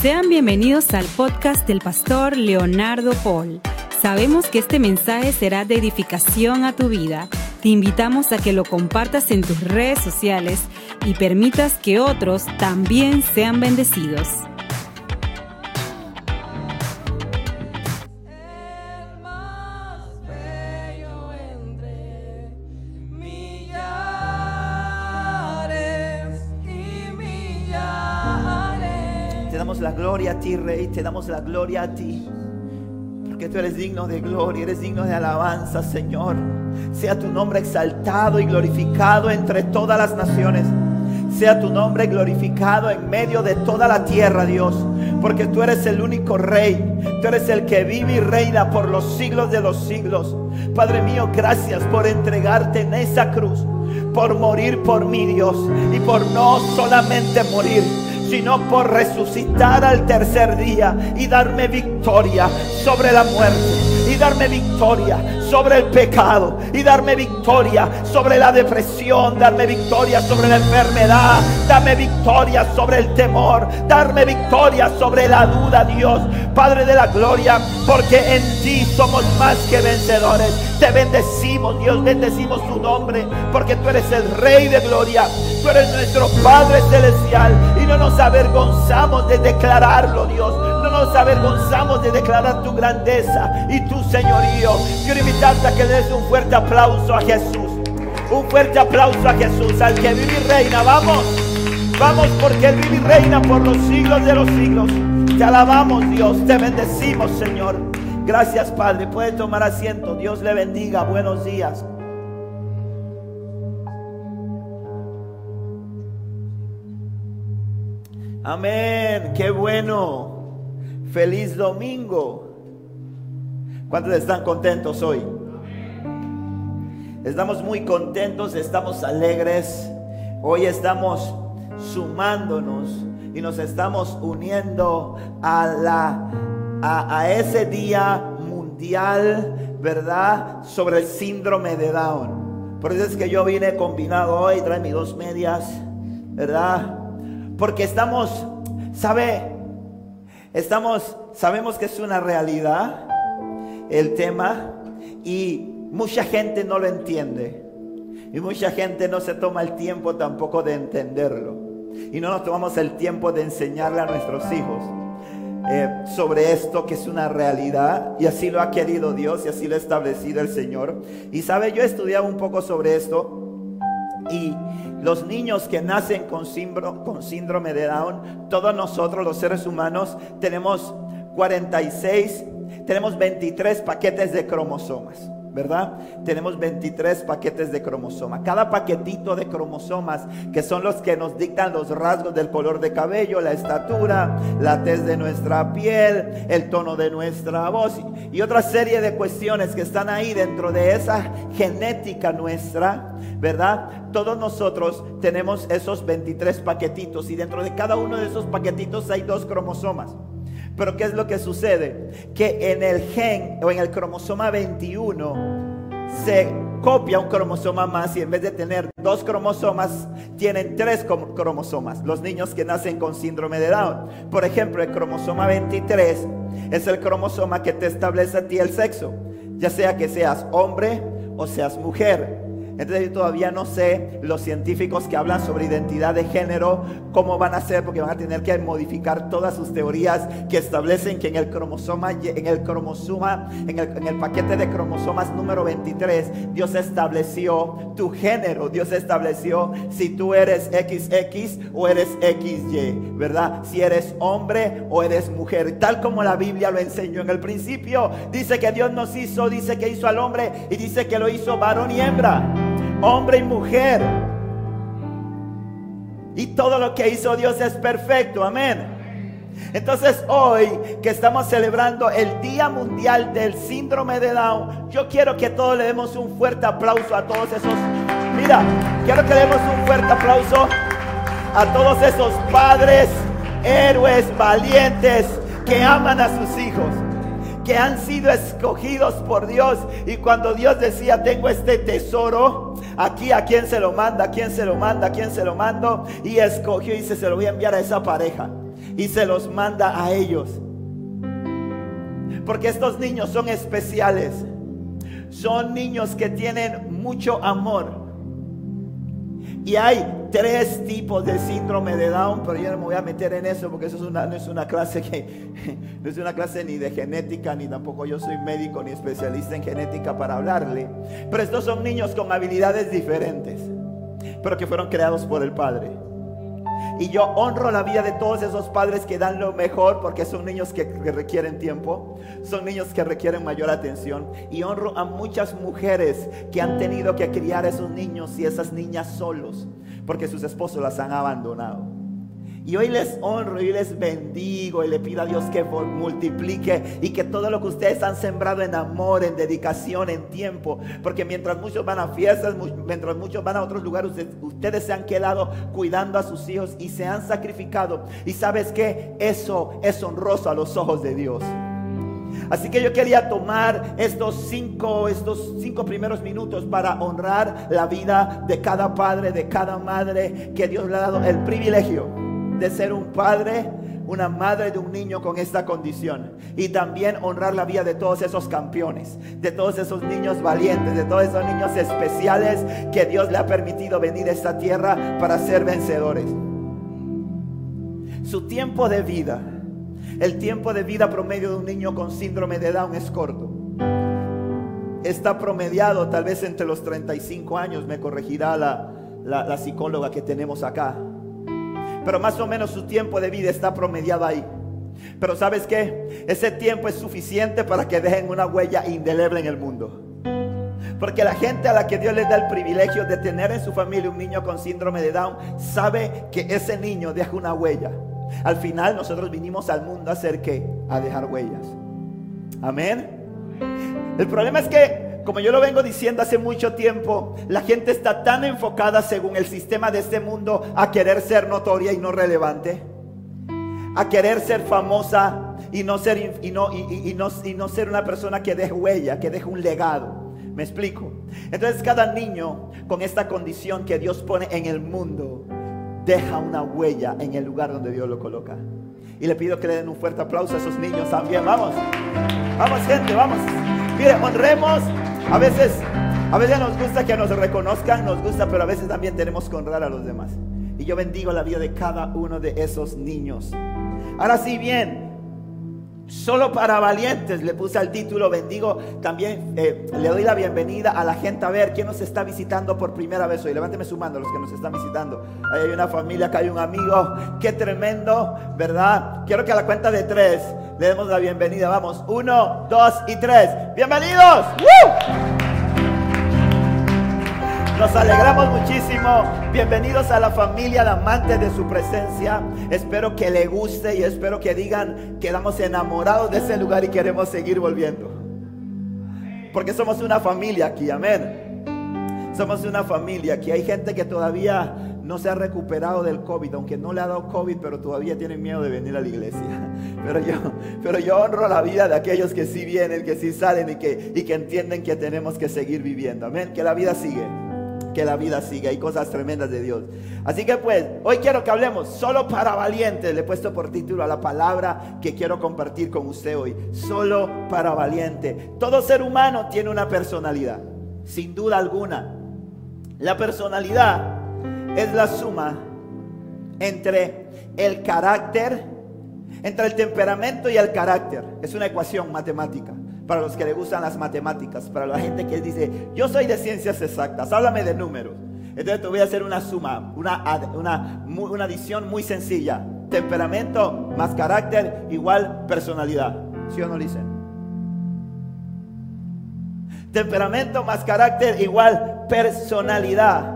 Sean bienvenidos al podcast del pastor Leonardo Paul. Sabemos que este mensaje será de edificación a tu vida. Te invitamos a que lo compartas en tus redes sociales y permitas que otros también sean bendecidos. Ti, Rey, te damos la gloria a ti. Porque tú eres digno de gloria, eres digno de alabanza, Señor. Sea tu nombre exaltado y glorificado entre todas las naciones. Sea tu nombre glorificado en medio de toda la tierra, Dios. Porque tú eres el único Rey. Tú eres el que vive y reina por los siglos de los siglos. Padre mío, gracias por entregarte en esa cruz. Por morir por mí, Dios. Y por no solamente morir sino por resucitar al tercer día y darme victoria sobre la muerte y darme victoria sobre el pecado y darme victoria sobre la depresión, darme victoria sobre la enfermedad, darme victoria sobre el temor, darme victoria sobre la duda, Dios, Padre de la gloria, porque en ti somos más que vencedores. Te bendecimos, Dios, bendecimos tu nombre, porque tú eres el Rey de gloria, tú eres nuestro Padre celestial y no nos avergonzamos de declararlo, Dios. No nos avergonzamos de declarar tu grandeza y tu señorío. Invitarte a que des un fuerte aplauso a Jesús. Un fuerte aplauso a Jesús, al que vive y reina. Vamos, vamos, porque Él vive y reina por los siglos de los siglos. Te alabamos, Dios, te bendecimos, Señor. Gracias, Padre. Puede tomar asiento. Dios le bendiga. Buenos días. Amén. Qué bueno. Feliz domingo. ¿Cuántos están contentos hoy? Estamos muy contentos, estamos alegres. Hoy estamos sumándonos y nos estamos uniendo a la a, ese día mundial, ¿verdad? Sobre el síndrome de Down. Por eso es que yo vine combinado hoy, trae mis dos medias, ¿verdad? Porque estamos, ¿sabe? Estamos, sabemos que es una realidad el tema y mucha gente no lo entiende. Y mucha gente no se toma el tiempo tampoco de entenderlo. Y no nos tomamos el tiempo de enseñarle a nuestros hijos eh, sobre esto que es una realidad. Y así lo ha querido Dios y así lo ha establecido el Señor. Y sabe, yo he estudiado un poco sobre esto. Y los niños que nacen con síndrome, con síndrome de Down, todos nosotros los seres humanos tenemos 46, tenemos 23 paquetes de cromosomas. ¿verdad? Tenemos 23 paquetes de cromosomas. Cada paquetito de cromosomas, que son los que nos dictan los rasgos del color de cabello, la estatura, la tez de nuestra piel, el tono de nuestra voz y otra serie de cuestiones que están ahí dentro de esa genética nuestra, ¿verdad? Todos nosotros tenemos esos 23 paquetitos y dentro de cada uno de esos paquetitos hay dos cromosomas. Pero ¿qué es lo que sucede? Que en el gen o en el cromosoma 21 se copia un cromosoma más y en vez de tener dos cromosomas, tienen tres cromosomas. Los niños que nacen con síndrome de Down. Por ejemplo, el cromosoma 23 es el cromosoma que te establece a ti el sexo. Ya sea que seas hombre o seas mujer. Entonces yo todavía no sé los científicos que hablan sobre identidad de género, cómo van a hacer, porque van a tener que modificar todas sus teorías que establecen que en el cromosoma, en el cromosoma, en el, en el paquete de cromosomas número 23, Dios estableció tu género, Dios estableció si tú eres XX o eres XY, ¿verdad? Si eres hombre o eres mujer, tal como la Biblia lo enseñó en el principio. Dice que Dios nos hizo, dice que hizo al hombre y dice que lo hizo varón y hembra hombre y mujer. Y todo lo que hizo Dios es perfecto, amén. Entonces hoy que estamos celebrando el Día Mundial del Síndrome de Down, yo quiero que todos le demos un fuerte aplauso a todos esos... Mira, quiero que le demos un fuerte aplauso a todos esos padres, héroes, valientes, que aman a sus hijos que han sido escogidos por Dios. Y cuando Dios decía, tengo este tesoro, aquí a quién se lo manda, a quién se lo manda, a quién se lo mando. Y escogió y dice, se lo voy a enviar a esa pareja. y se los manda a ellos. Porque estos niños son especiales. Son niños que tienen mucho amor. Y hay tres tipos de síndrome de Down, pero yo no me voy a meter en eso porque eso es una, no es una clase que no es una clase ni de genética, ni tampoco yo soy médico ni especialista en genética para hablarle. Pero estos son niños con habilidades diferentes, pero que fueron creados por el Padre. Y yo honro la vida de todos esos padres que dan lo mejor porque son niños que, requieren tiempo, son niños que requieren mayor atención. Y honro a muchas mujeres que han tenido que criar a esos niños y esas niñas solos porque sus esposos las han abandonado. Y hoy les honro y les bendigo y le pido a Dios que multiplique y que todo lo que ustedes han sembrado en amor, en dedicación, en tiempo, porque mientras muchos van a fiestas, mientras muchos van a otros lugares, ustedes se han quedado cuidando a sus hijos y se han sacrificado. Y sabes que eso es honroso a los ojos de Dios. Así que yo quería tomar estos cinco, estos cinco primeros minutos para honrar la vida de cada padre, de cada madre que Dios le ha dado el privilegio de ser un padre, una madre de un niño con esta condición. Y también honrar la vida de todos esos campeones, de todos esos niños valientes, de todos esos niños especiales que Dios le ha permitido venir a esta tierra para ser vencedores. Su tiempo de vida, el tiempo de vida promedio de un niño con síndrome de Down es corto. Está promediado tal vez entre los 35 años, me corregirá la, la, la psicóloga que tenemos acá pero más o menos su tiempo de vida está promediado ahí. Pero sabes qué? Ese tiempo es suficiente para que dejen una huella indeleble en el mundo. Porque la gente a la que Dios les da el privilegio de tener en su familia un niño con síndrome de Down, sabe que ese niño deja una huella. Al final nosotros vinimos al mundo a hacer qué? A dejar huellas. Amén. El problema es que como yo lo vengo diciendo hace mucho tiempo, la gente está tan enfocada según el sistema de este mundo a querer ser notoria y no relevante, a querer ser famosa y no ser, y no, y, no, y no ser una persona que deje huella, que deje un legado. ¿Me explico? Entonces cada niño con esta condición que Dios pone en el mundo, deja una huella en el lugar donde Dios lo coloca. Y le pido que le den un fuerte aplauso a esos niños también. Vamos, vamos gente, vamos. Mire, honremos a veces, a veces nos gusta que nos reconozcan, nos gusta, pero a veces también tenemos que honrar a los demás. Y yo bendigo la vida de cada uno de esos niños. Ahora sí, bien, Solo para valientes le puse al título, bendigo también, eh, le doy la bienvenida a la gente a ver quién nos está visitando por primera vez hoy. Levánteme su mano los que nos están visitando. Ahí hay una familia, acá hay un amigo, qué tremendo, ¿verdad? Quiero que a la cuenta de tres le demos la bienvenida. Vamos, uno, dos y tres. Bienvenidos. Nos alegramos muchísimo. Bienvenidos a la familia de amantes de su presencia. Espero que le guste y espero que digan, quedamos enamorados de ese lugar y queremos seguir volviendo. Porque somos una familia aquí, amén. Somos una familia aquí. Hay gente que todavía no se ha recuperado del COVID, aunque no le ha dado COVID, pero todavía tienen miedo de venir a la iglesia. Pero yo, pero yo honro la vida de aquellos que sí vienen, que sí salen y que, y que entienden que tenemos que seguir viviendo. Amén. Que la vida sigue que la vida sigue. Hay cosas tremendas de Dios. Así que pues, hoy quiero que hablemos solo para valientes. Le he puesto por título a la palabra que quiero compartir con usted hoy. Solo para valiente. Todo ser humano tiene una personalidad, sin duda alguna. La personalidad es la suma entre el carácter, entre el temperamento y el carácter. Es una ecuación matemática para los que le gustan las matemáticas, para la gente que dice, yo soy de ciencias exactas, háblame de números. Entonces te voy a hacer una suma, una, una, adición muy sencilla. Temperamento más carácter igual personalidad. ¿Sí o no dicen? Temperamento más carácter igual personalidad.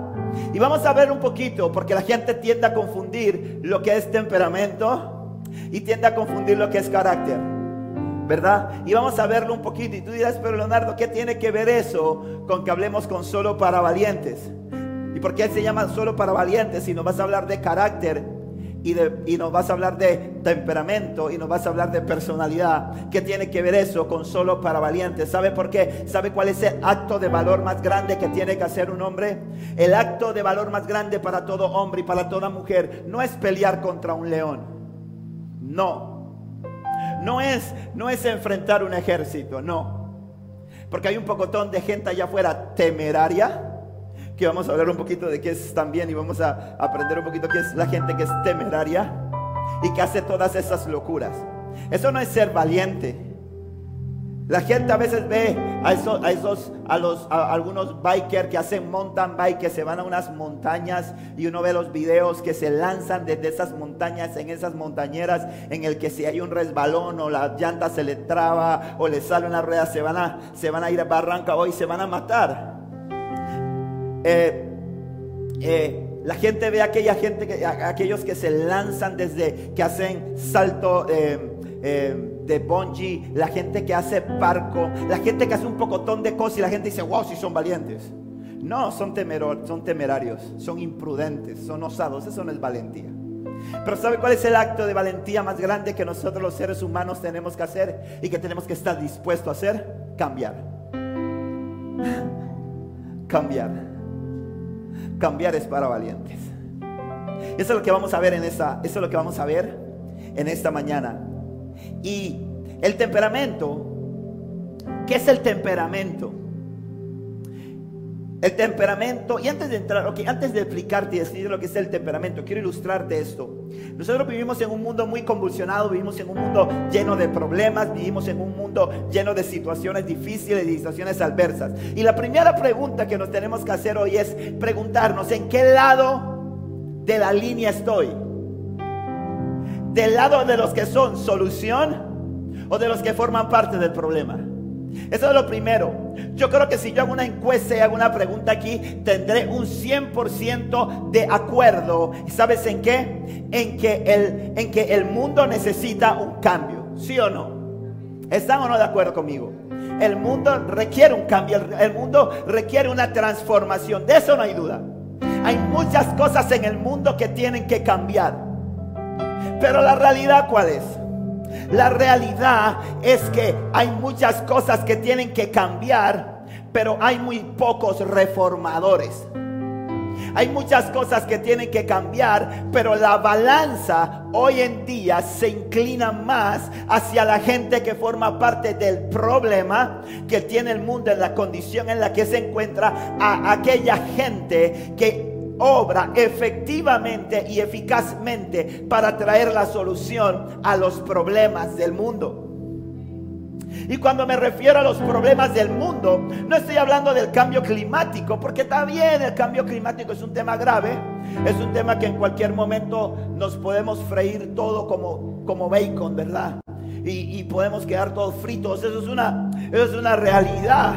Y vamos a ver un poquito, porque la gente tiende a confundir lo que es temperamento y tiende a confundir lo que es carácter. ¿Verdad? Y vamos a verlo un poquito. Y tú dirás, pero Leonardo, ¿qué tiene que ver eso con que hablemos con solo para valientes? ¿Y por qué se llama solo para valientes? Si nos vas a hablar de carácter y, de, y nos vas a hablar de temperamento y nos vas a hablar de personalidad. ¿Qué tiene que ver eso con solo para valientes? ¿Sabe por qué? ¿Sabe cuál es el acto de valor más grande que tiene que hacer un hombre? El acto de valor más grande para todo hombre y para toda mujer no es pelear contra un león. No. No es, no es enfrentar un ejército, no. Porque hay un pocotón de gente allá afuera temeraria, que vamos a hablar un poquito de qué es también y vamos a aprender un poquito qué es la gente que es temeraria y que hace todas esas locuras. Eso no es ser valiente. La gente a veces ve a esos, a esos, a los, a algunos bikers que hacen mountain bike, que se van a unas montañas y uno ve los videos que se lanzan desde esas montañas, en esas montañeras, en el que si hay un resbalón o la llanta se le traba o le sale una rueda, se van a, se van a ir a barranca hoy, se van a matar. Eh, eh, la gente ve a aquella gente, que, aquellos que se lanzan desde, que hacen salto eh, de bungee, la gente que hace barco, la gente que hace un pocotón de cosas y la gente dice, wow, si son valientes. No, son, temero- son temerarios, son imprudentes, son osados, eso no es valentía. Pero ¿sabe cuál es el acto de valentía más grande que nosotros los seres humanos tenemos que hacer y que tenemos que estar dispuestos a hacer? Cambiar. Cambiar. Cambiar es para valientes. Eso es lo que vamos a ver en esta, eso es lo que vamos a ver en esta mañana. Y el temperamento, ¿qué es el temperamento? El temperamento, y antes de entrar, ok, antes de explicarte y decir lo que es el temperamento, quiero ilustrarte esto. Nosotros vivimos en un mundo muy convulsionado, vivimos en un mundo lleno de problemas, vivimos en un mundo lleno de situaciones difíciles y situaciones adversas. Y la primera pregunta que nos tenemos que hacer hoy es preguntarnos, ¿en qué lado de la línea estoy? ¿Del lado de los que son solución o de los que forman parte del problema? Eso es lo primero. Yo creo que si yo hago una encuesta y hago una pregunta aquí, tendré un 100% de acuerdo. ¿Y sabes en qué? En que, el, en que el mundo necesita un cambio. ¿Sí o no? ¿Están o no de acuerdo conmigo? El mundo requiere un cambio, el mundo requiere una transformación. De eso no hay duda. Hay muchas cosas en el mundo que tienen que cambiar. Pero la realidad cuál es? La realidad es que hay muchas cosas que tienen que cambiar, pero hay muy pocos reformadores. Hay muchas cosas que tienen que cambiar, pero la balanza hoy en día se inclina más hacia la gente que forma parte del problema que tiene el mundo en la condición en la que se encuentra, a aquella gente que obra efectivamente y eficazmente para traer la solución a los problemas del mundo. Y cuando me refiero a los problemas del mundo, no estoy hablando del cambio climático, porque está bien, el cambio climático es un tema grave, es un tema que en cualquier momento nos podemos freír todo como, como bacon, ¿verdad? Y, y podemos quedar todos fritos, eso es, una, eso es una realidad.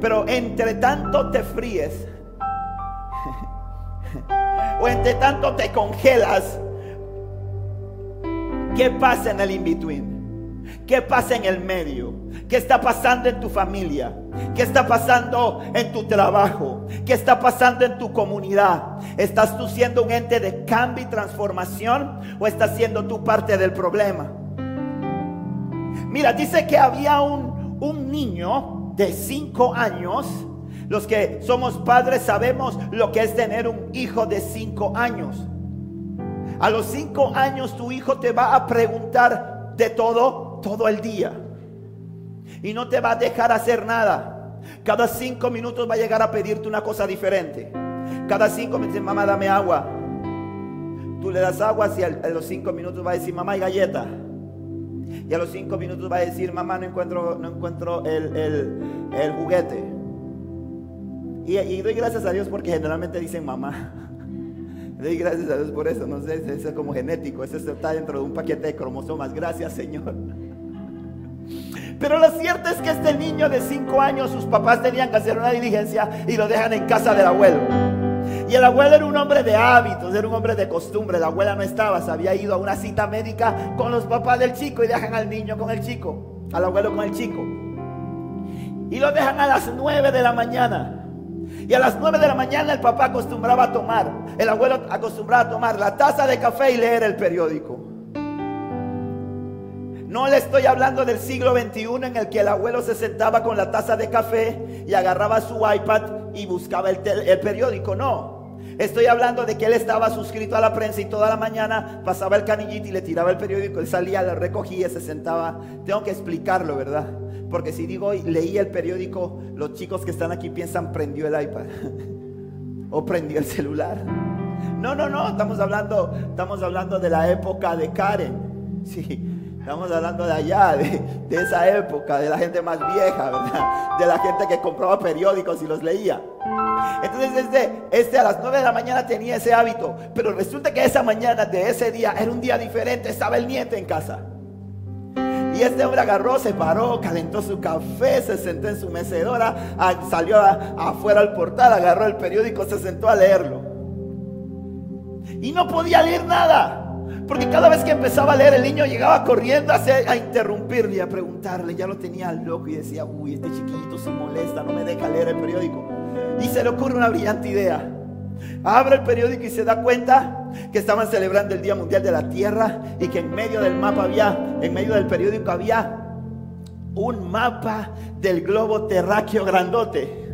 Pero entre tanto te fríes, o entre tanto te congelas, ¿qué pasa en el in-between? ¿Qué pasa en el medio? ¿Qué está pasando en tu familia? ¿Qué está pasando en tu trabajo? ¿Qué está pasando en tu comunidad? ¿Estás tú siendo un ente de cambio y transformación o estás siendo tú parte del problema? Mira, dice que había un, un niño de cinco años. Los que somos padres sabemos lo que es tener un hijo de cinco años. A los cinco años tu hijo te va a preguntar de todo, todo el día. Y no te va a dejar hacer nada. Cada cinco minutos va a llegar a pedirte una cosa diferente. Cada cinco minutos, mamá, dame agua. Tú le das agua y a los cinco minutos va a decir, mamá, hay galleta. Y a los cinco minutos va a decir, mamá, no encuentro, no encuentro el, el, el juguete. Y, doy gracias a Dios porque generalmente dicen mamá. Doy gracias a Dios por eso, no sé, eso es como genético, eso está dentro de un paquete de cromosomas. Gracias, Señor. Pero lo cierto es que este niño de 5 años, sus papás tenían que hacer una diligencia y lo dejan en casa del abuelo. Y el abuelo era un hombre de hábitos, era un hombre de costumbre. La abuela no estaba, se había ido a una cita médica con los papás del chico y dejan al niño con el chico, al abuelo con el chico. Y lo dejan a las 9 de la mañana. Y a las 9 de la mañana el papá acostumbraba a tomar, el abuelo acostumbraba a tomar la taza de café y leer el periódico. No le estoy hablando del siglo XXI en el que el abuelo se sentaba con la taza de café y agarraba su iPad y buscaba el, periódico. No. Estoy hablando de que él estaba suscrito a la prensa y toda la mañana pasaba el canillito y le tiraba el periódico. Él salía, lo recogía, se sentaba. Tengo que explicarlo, ¿verdad? Porque si digo leía el periódico, los chicos que están aquí piensan prendió el iPad o prendió el celular. No, no, no, estamos hablando, estamos hablando de la época de Karen. Sí, estamos hablando de allá, de, de esa época, de la gente más vieja, ¿verdad? De la gente que compraba periódicos y los leía. Entonces este, este a las 9 de la mañana tenía ese hábito, pero resulta que esa mañana de ese día era un día diferente, estaba el nieto en casa. Y este hombre agarró, se paró, calentó su café, se sentó en su mecedora, salió afuera al portal, agarró el periódico, se sentó a leerlo. Y no podía leer nada. Porque cada vez que empezaba a leer, el niño llegaba corriendo a, interrumpirle, a preguntarle. Ya lo tenía loco y decía, uy, este chiquito se molesta, no me deja leer el periódico. Y se le ocurre una brillante idea. Abre el periódico y se da cuenta que estaban celebrando el Día Mundial de la Tierra y que en medio del mapa había, en medio del periódico había un mapa del globo terráqueo grandote.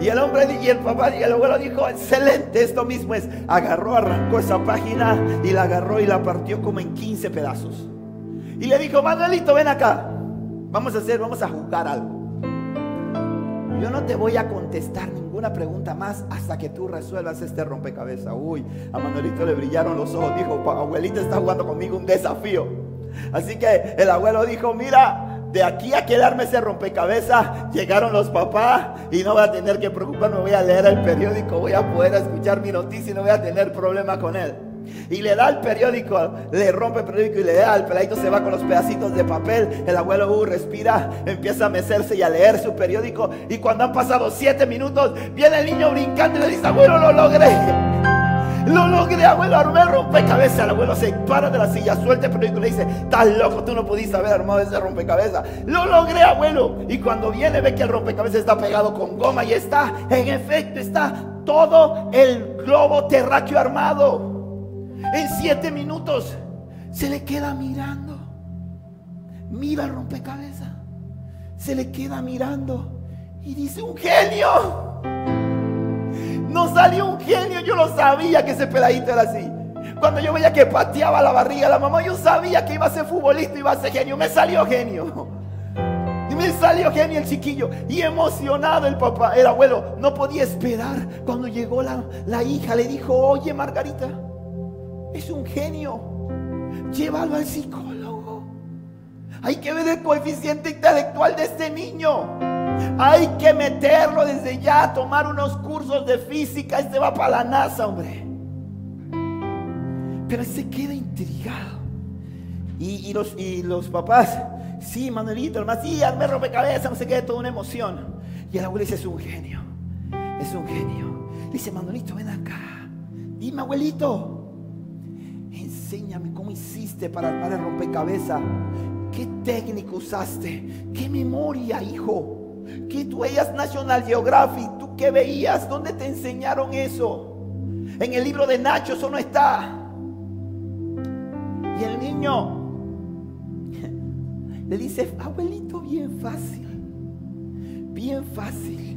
Y el hombre y el papá y el abuelo dijo, excelente, esto mismo es. Agarró, arrancó esa página y la agarró y la partió como en 15 pedazos. Y le dijo, Manuelito, ven acá. Vamos a hacer, vamos a jugar algo. Yo no te voy a contestar ninguna pregunta más hasta que tú resuelvas este rompecabezas. Uy, a Manuelito le brillaron los ojos. Dijo, "Pa- abuelita está jugando conmigo un desafío. Así que el abuelo dijo, mira, de aquí a quedarme ese rompecabezas, llegaron los papás y no voy a tener que preocuparme, voy a leer el periódico, voy a poder escuchar mi noticia y no voy a tener problema con él. Y le da el periódico, le rompe el periódico y le da, el peladito se va con los pedacitos de papel, el abuelo uh, respira, empieza a mecerse y a leer su periódico y cuando han pasado siete minutos, viene el niño brincando y le dice, abuelo, lo logré. Lo logré, abuelo, armé rompecabezas. El abuelo se para de la silla, suelta el periódico y le dice, estás loco, tú no pudiste haber armado ese rompecabezas. Lo logré, abuelo. Y cuando viene ve que el rompecabezas está pegado con goma y está, en efecto, está todo el globo terráqueo armado. En siete minutos se le queda mirando. Mira el rompecabezas. Se le queda mirando y dice, un genio. No salió un genio, yo lo sabía que ese peladito era así. Cuando yo veía que pateaba la barriga la mamá, yo sabía que iba a ser futbolista, iba a ser genio. Me salió genio. Y me salió genio el chiquillo. Y emocionado el papá, el abuelo, no podía esperar. Cuando llegó la, la hija, le dijo, oye Margarita, es un genio. Llévalo al psicólogo. Hay que ver el coeficiente intelectual de este niño. Hay que meterlo desde ya a tomar unos cursos de física. Este va para la NASA, hombre. Pero se queda intrigado. Y, los, papás, sí, Manuelito, hermano, sí, hazme rompecabezas, no sé qué, toda una emoción. Y el abuelo dice, es un genio, es un genio. Le dice, Manuelito, ven acá. Dime, abuelito, enséñame cómo hiciste para armar el rompecabezas. ¿Qué técnica usaste? ¿Qué memoria, hijo? ¿Qué tú veías National Geographic? ¿Tú qué veías? ¿Dónde te enseñaron eso? En el libro de Nacho eso no está. Y el niño le dice, abuelito, bien fácil. Bien fácil.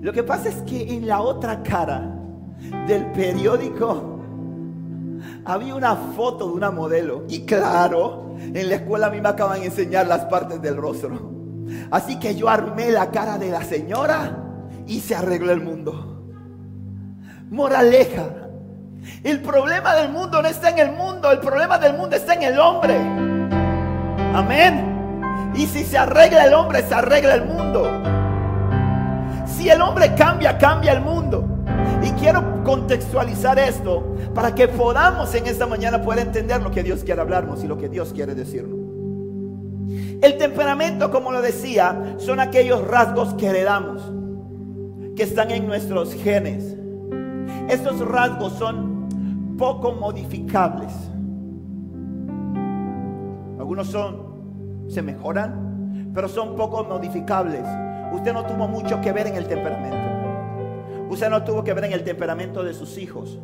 Lo que pasa es que en la otra cara del periódico había una foto de una modelo. Y claro, en la escuela a mí me acaban de enseñar las partes del rostro. Así que yo armé la cara de la señora y se arregló el mundo. Moraleja. El problema del mundo no está en el mundo, el problema del mundo está en el hombre. Amén. Y si se arregla el hombre, se arregla el mundo. Si el hombre cambia, cambia el mundo. Quiero contextualizar esto para que podamos en esta mañana poder entender lo que Dios quiere hablarnos y lo que Dios quiere decirnos. El temperamento, como lo decía, son aquellos rasgos que heredamos, que están en nuestros genes. Estos rasgos son poco modificables. Algunos son, se mejoran, pero son poco modificables. Usted no tuvo mucho que ver en el temperamento. Usted no tuvo que ver en el temperamento de sus hijos.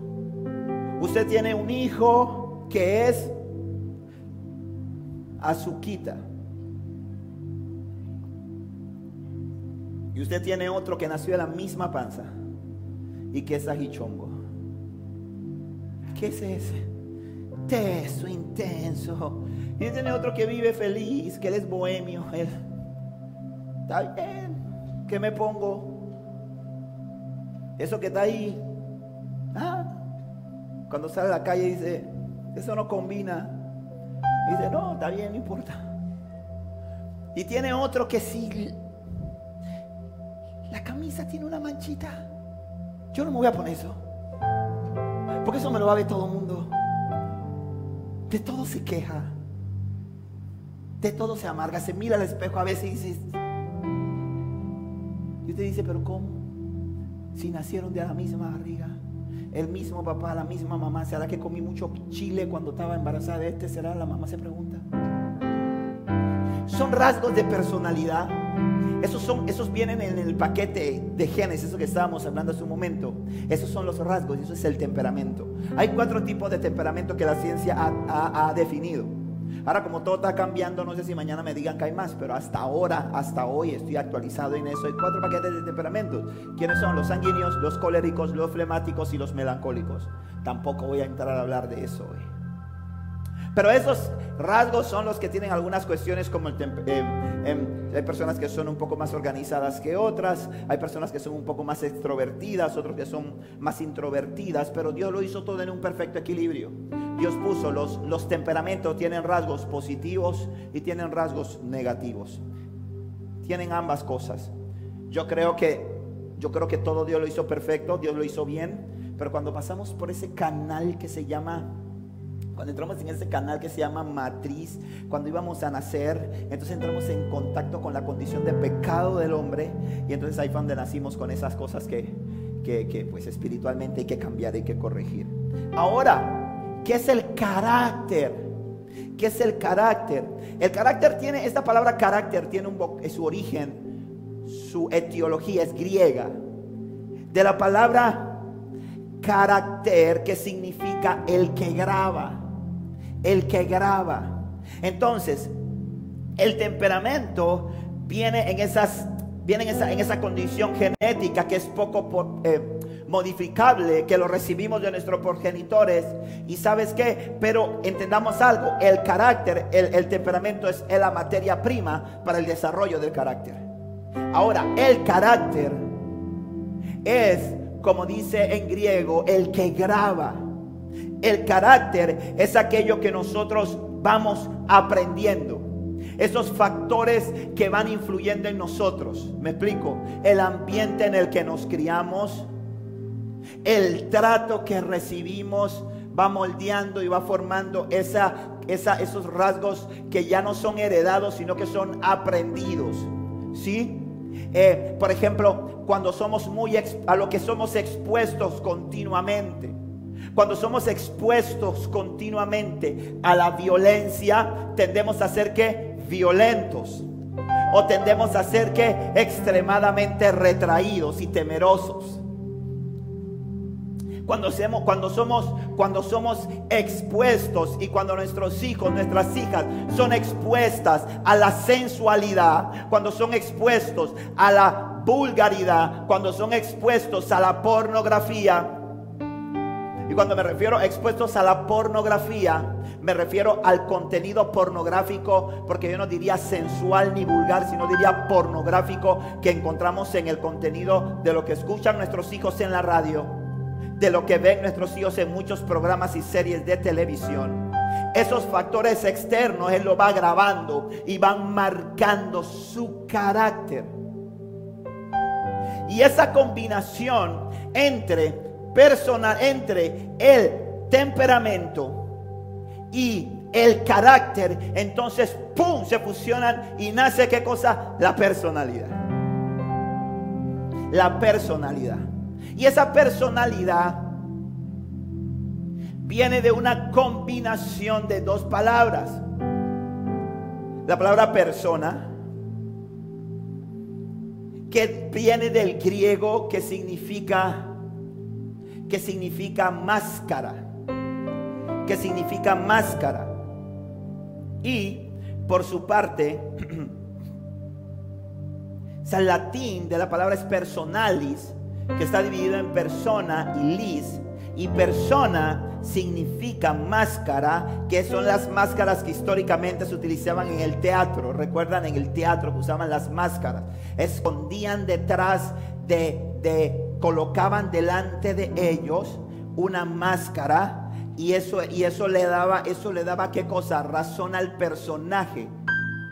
Usted tiene un hijo que es azuquita. Y usted tiene otro que nació de la misma panza. ¿Y qué es ajichongo? ¿Qué es ese? Teso, intenso. Y tiene otro que vive feliz, que él es bohemio. Está bien, ¿qué me pongo? Eso que está ahí. Ah, cuando sale a la calle dice, eso no combina. dice, no, está bien, no importa. Y tiene otro que sí. La camisa tiene una manchita. Yo no me voy a poner eso. Porque eso me lo va a ver todo el mundo. De todo se queja. De todo se amarga. Se mira al espejo a veces y dice. Y usted dice, pero ¿cómo? Si nacieron de la misma barriga. El mismo papá, la misma mamá. ¿Será que comí mucho chile cuando estaba embarazada de este? ¿Será? La mamá se pregunta. Son rasgos de personalidad. Esos, son, esos vienen en el paquete de genes, eso que estábamos hablando hace un momento. Esos son los rasgos eso es el temperamento. Hay cuatro tipos de temperamento que la ciencia ha definido. Ahora como todo está cambiando, no sé si mañana me digan que hay más, pero hasta ahora, hasta hoy estoy actualizado en eso. Hay cuatro paquetes de temperamentos. ¿Quiénes son? Los sanguíneos, los coléricos, los flemáticos y los melancólicos. Tampoco voy a entrar a hablar de eso hoy. Pero esos rasgos son los que tienen algunas cuestiones como el eh, hay personas que son un poco más organizadas que otras, hay personas que son un poco más extrovertidas, otros que son más introvertidas, pero Dios lo hizo todo en un perfecto equilibrio. Dios puso los, los temperamentos, tienen rasgos positivos y tienen rasgos negativos. Tienen ambas cosas. Yo creo que yo creo que todo Dios lo hizo perfecto, Dios lo hizo bien, pero cuando pasamos por ese canal que se llama cuando entramos en ese canal que se llama matriz, cuando íbamos a nacer, entonces entramos en contacto con la condición de pecado del hombre y entonces ahí fue donde nacimos con esas cosas que, que, pues espiritualmente hay que cambiar, hay que corregir. Ahora, ¿qué es el carácter? ¿Qué es el carácter? El carácter tiene, esta palabra carácter tiene un, su origen, su etiología es griega. De la palabra carácter que significa el que graba el que graba. Entonces, el temperamento viene en esas viene en esa, en esa condición genética que es poco eh, modificable, que lo recibimos de nuestros progenitores. Y sabes qué, pero entendamos algo, el carácter, el, el temperamento es la materia prima para el desarrollo del carácter. Ahora, el carácter es, como dice en griego, el que graba. El carácter es aquello que nosotros vamos aprendiendo. Esos factores que van influyendo en nosotros. Me explico. El ambiente en el que nos criamos. El trato que recibimos va moldeando y va formando esa, esos rasgos que ya no son heredados, sino que son aprendidos. ¿Sí? Eh, por ejemplo, cuando somos muy a lo que somos expuestos continuamente. Cuando somos expuestos continuamente a la violencia, tendemos a ser que violentos. O tendemos a ser que extremadamente retraídos y temerosos. Cuando somos, cuando somos, cuando somos expuestos y cuando nuestros hijos, nuestras hijas son expuestas a la sensualidad, cuando son expuestos a la vulgaridad, cuando son expuestos a la pornografía, y cuando me refiero a expuestos a la pornografía, me refiero al contenido pornográfico, porque yo no diría sensual ni vulgar, sino diría pornográfico que encontramos en el contenido de lo que escuchan nuestros hijos en la radio, de lo que ven nuestros hijos en muchos programas y series de televisión. Esos factores externos Él lo va grabando y van marcando su carácter. Y esa combinación entre personal entre el temperamento y el carácter, entonces, ¡pum!, se fusionan y nace qué cosa? La personalidad. La personalidad. Y esa personalidad viene de una combinación de dos palabras. La palabra persona, que viene del griego que significa que significa máscara, que significa máscara. Y por su parte, el latín de la palabra es personalis, que está dividido en persona y lis. Y persona significa máscara, que son las máscaras que históricamente se utilizaban en el teatro. Recuerdan en el teatro que usaban las máscaras. Escondían detrás de, de colocaban delante de ellos una máscara y eso, y eso le daba, eso le daba qué cosa, razón al personaje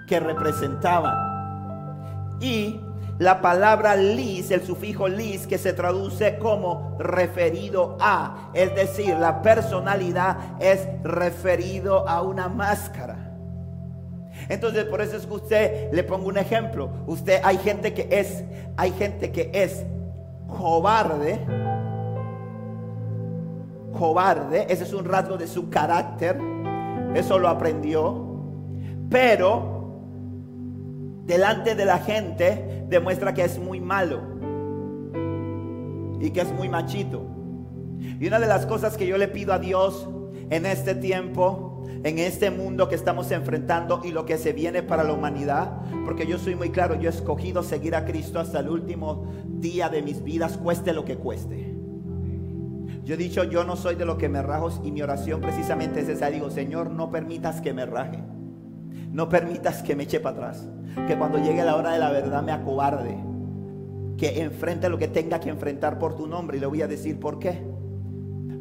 que representaba. Y la palabra lis, el sufijo lis, que se traduce como referido a, es decir, la personalidad es referido a una máscara. Entonces, por eso es que usted le pongo un ejemplo. Usted hay gente que es, hay gente que es cobarde. Cobarde, ese es un rasgo de su carácter. Eso lo aprendió. Pero delante de la gente demuestra que es muy malo y que es muy machito. Y una de las cosas que yo le pido a Dios en este tiempo, en este mundo que estamos enfrentando y lo que se viene para la humanidad, porque yo soy muy claro, yo he escogido seguir a Cristo hasta el último día de mis vidas, cueste lo que cueste. Yo he dicho, yo no soy de lo que me rajo y mi oración precisamente es esa. Digo, Señor, no permitas que me raje. No permitas que me eche para atrás. Que cuando llegue la hora de la verdad me acobarde. Que enfrente lo que tenga que enfrentar por tu nombre. Y le voy a decir por qué.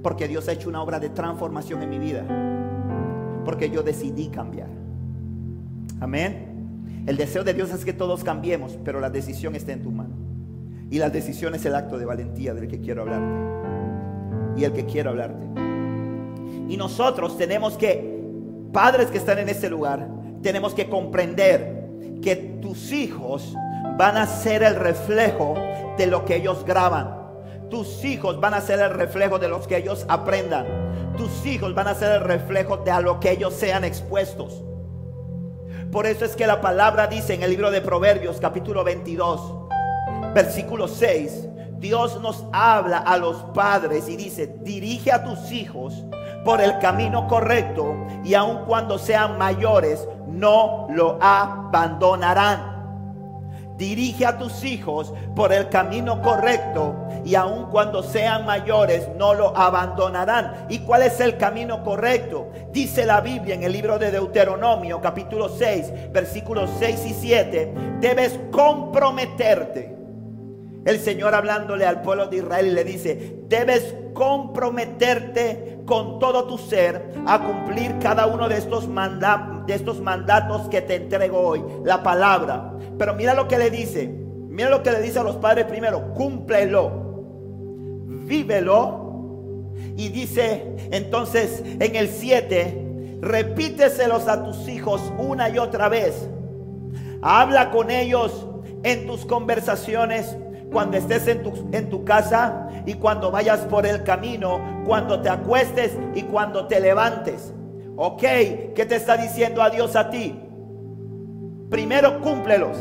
Porque Dios ha hecho una obra de transformación en mi vida. Porque yo decidí cambiar. Amén. El deseo de Dios es que todos cambiemos, pero la decisión está en tu mano. Y la decisión es el acto de valentía del que quiero hablarte. Y el que quiero hablarte. Y nosotros tenemos que, padres que están en este lugar, tenemos que comprender que tus hijos van a ser el reflejo de lo que ellos graban. Tus hijos van a ser el reflejo de los que ellos aprendan. Tus hijos van a ser el reflejo de a lo que ellos sean expuestos. Por eso es que la palabra dice en el libro de Proverbios capítulo 22, versículo 6, Dios nos habla a los padres y dice, dirige a tus hijos por el camino correcto y aun cuando sean mayores, no lo abandonarán. Dirige a tus hijos por el camino correcto y aun cuando sean mayores no lo abandonarán. ¿Y cuál es el camino correcto? Dice la Biblia en el libro de Deuteronomio capítulo 6 versículos 6 y 7. Debes comprometerte. El Señor hablándole al pueblo de Israel le dice, debes comprometerte con todo tu ser a cumplir cada uno de estos, de estos mandatos que te entrego hoy, la palabra. Pero mira lo que le dice, mira lo que le dice a los padres primero, cúmplelo, vívelo. Y dice entonces en el 7, repíteselos a tus hijos una y otra vez. Habla con ellos en tus conversaciones cuando estés en tu, en tu casa y cuando vayas por el camino, cuando te acuestes y cuando te levantes. Ok, ¿qué te está diciendo a Dios a ti? Primero cúmplelos.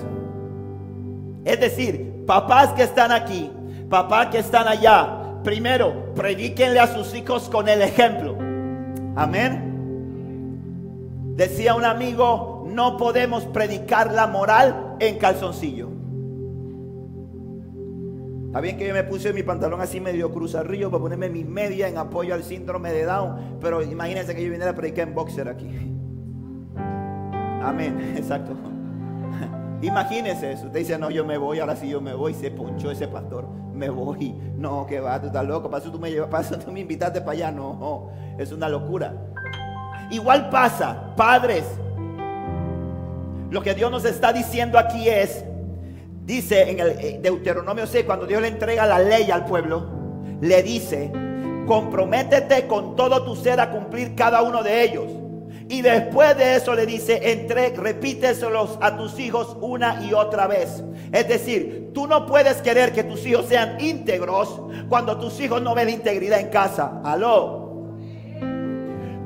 Es decir, papás que están aquí, papás que están allá, primero predíquenle a sus hijos con el ejemplo. Amén. Decía un amigo, no podemos predicar la moral en calzoncillo. Está bien que yo me puse mi pantalón así medio cruzarrillo para ponerme mis medias en apoyo al síndrome de Down. Pero imagínense que yo viniera a predicar en boxer aquí. Amén, exacto. Imagínense eso. Usted dice, no, yo me voy, ahora sí yo me voy. Se ponchó ese pastor. Me voy. No, que va, tú estás loco. Para eso tú me llevas, para eso tú me invitaste para allá. No, es una locura. Igual pasa, padres. Lo que Dios nos está diciendo aquí es, dice en el eh, Deuteronomio 6, cuando Dios le entrega la ley al pueblo, le dice, comprométete con todo tu ser a cumplir cada uno de ellos. Y después de eso le dice, entre, repíteselos a tus hijos una y otra vez. Es decir, tú no puedes querer que tus hijos sean íntegros cuando tus hijos no ven integridad en casa. Aló.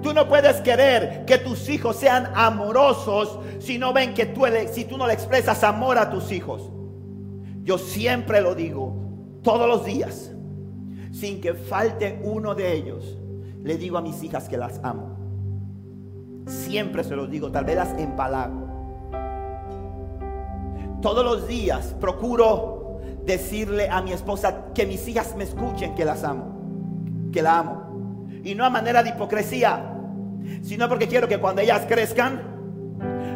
Tú no puedes querer que tus hijos sean amorosos si no ven que tú, si tú no le expresas amor a tus hijos. Yo siempre lo digo, todos los días, sin que falte uno de ellos, le digo a mis hijas que las amo. Siempre se los digo, tal vez las empalago. Todos los días procuro decirle a mi esposa que mis hijas me escuchen que las amo, que la amo. Y no a manera de hipocresía, sino porque quiero que cuando ellas crezcan,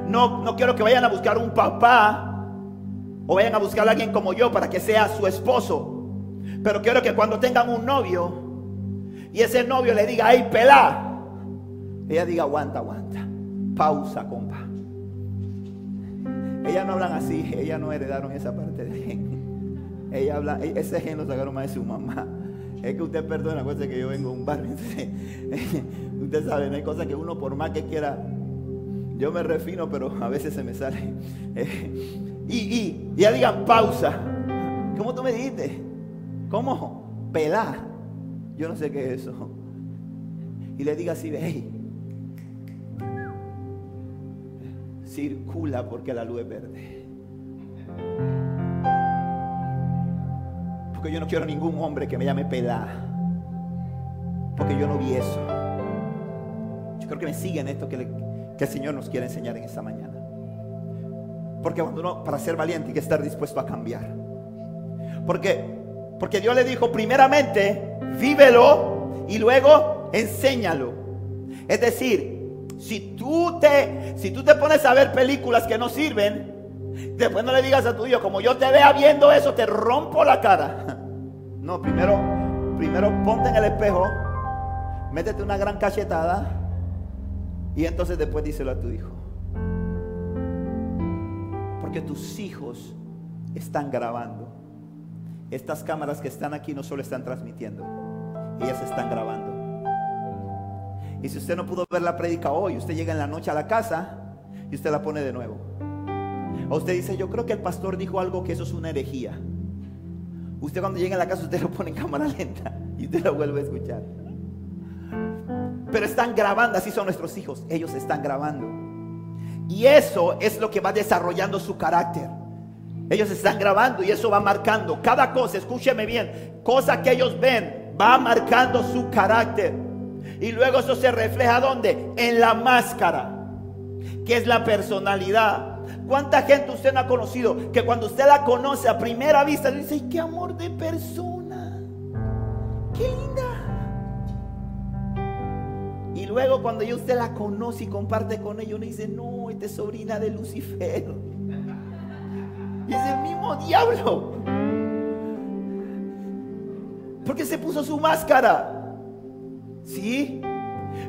no, no quiero que vayan a buscar un papá o vayan a buscar a alguien como yo para que sea su esposo. Pero quiero que cuando tengan un novio y ese novio le diga, ay, pelá, ella diga, aguanta, aguanta, pausa, compa. Ellas no hablan así, ellas no heredaron esa parte de gen. Ella habla, e, ese gen lo sacaron más de su mamá. Es que usted perdona, acuérdese que yo vengo de un barrio. usted sabe, no hay cosa que uno por más que quiera, yo me refino, pero a veces se me sale. y, y, ya digan pausa. ¿Cómo tú me dijiste? ¿Cómo? Pelar. Yo no sé qué es eso. Y le diga así, hey, circula porque la luz es verde. Porque yo no quiero ningún hombre que me llame pelá. Porque yo no vi eso. Yo creo que me siguen esto que, el Señor nos quiere enseñar en esta mañana. Porque cuando uno, para ser valiente, hay que estar dispuesto a cambiar. Porque, porque Dios le dijo, primeramente, vívelo y luego enséñalo. Es decir, si tú te, si tú te pones a ver películas que no sirven, después no le digas a tu hijo, como yo te vea viendo eso, te rompo la cara. No, primero, primero ponte en el espejo, métete una gran cachetada y entonces después díselo a tu hijo. Porque tus hijos están grabando. Estas cámaras que están aquí no solo están transmitiendo, ellas están grabando. Y si usted no pudo ver la prédica hoy, usted llega en la noche a la casa y usted la pone de nuevo. O usted dice, yo creo que el pastor dijo algo que eso es una herejía. Usted cuando llega a la casa usted lo pone en cámara lenta y usted lo vuelve a escuchar. Pero están grabando, así son nuestros hijos, ellos están grabando. Y eso es lo que va desarrollando su carácter. Ellos están grabando y eso va marcando cada cosa, escúcheme bien, cosa que ellos ven va marcando su carácter. Y luego eso se refleja ¿dónde? En la máscara, que es la personalidad. ¿Cuánta gente usted no ha conocido que cuando usted la conoce a primera vista dice, "Ay, qué amor de persona! ¡Qué linda! Y luego cuando ya usted la conoce y comparte con ella, uno dice, no, esta es sobrina de Lucifer. Y es el mismo diablo. Porque se puso su máscara. ¿Sí?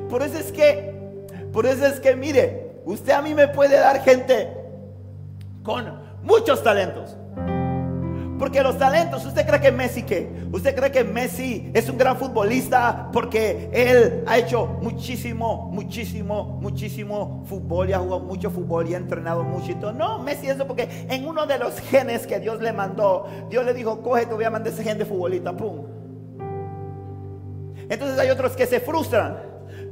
Por eso es que, por eso es que, mire, usted a mí me puede dar gente con muchos talentos. Porque los talentos, ¿usted cree que Messi qué? ¿Usted cree que Messi es un gran futbolista porque él ha hecho muchísimo, muchísimo, muchísimo fútbol y ha jugado mucho fútbol y ha entrenado mucho y todo? No, Messi eso porque en uno de los genes que Dios le mandó, Dios le dijo, coge, te voy a mandar ese gen de futbolista, pum. Entonces hay otros que se frustran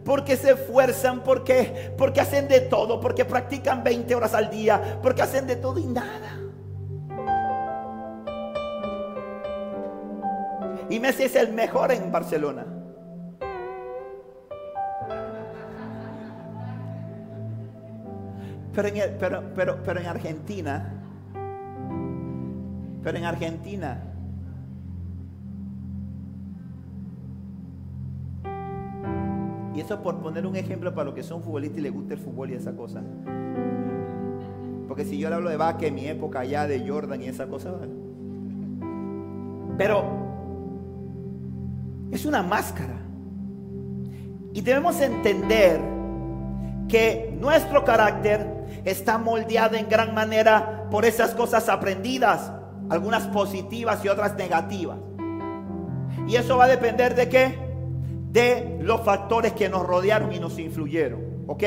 porque se esfuerzan, porque, porque hacen de todo, porque practican 20 horas al día, porque hacen de todo y nada. Y Messi es el mejor en Barcelona. Pero en, el- pero, pero, pero en Argentina, pero en Argentina, y eso por poner un ejemplo para los que son futbolistas y les gusta el fútbol y esa cosa. Porque si yo le hablo de Vaque, mi época allá de Jordan y esa cosa, pero es una máscara. Y debemos entender que nuestro carácter está moldeado en gran manera por esas cosas aprendidas, algunas positivas y otras negativas. Y eso va a depender de qué? De los factores que nos rodearon y nos influyeron. ¿Ok?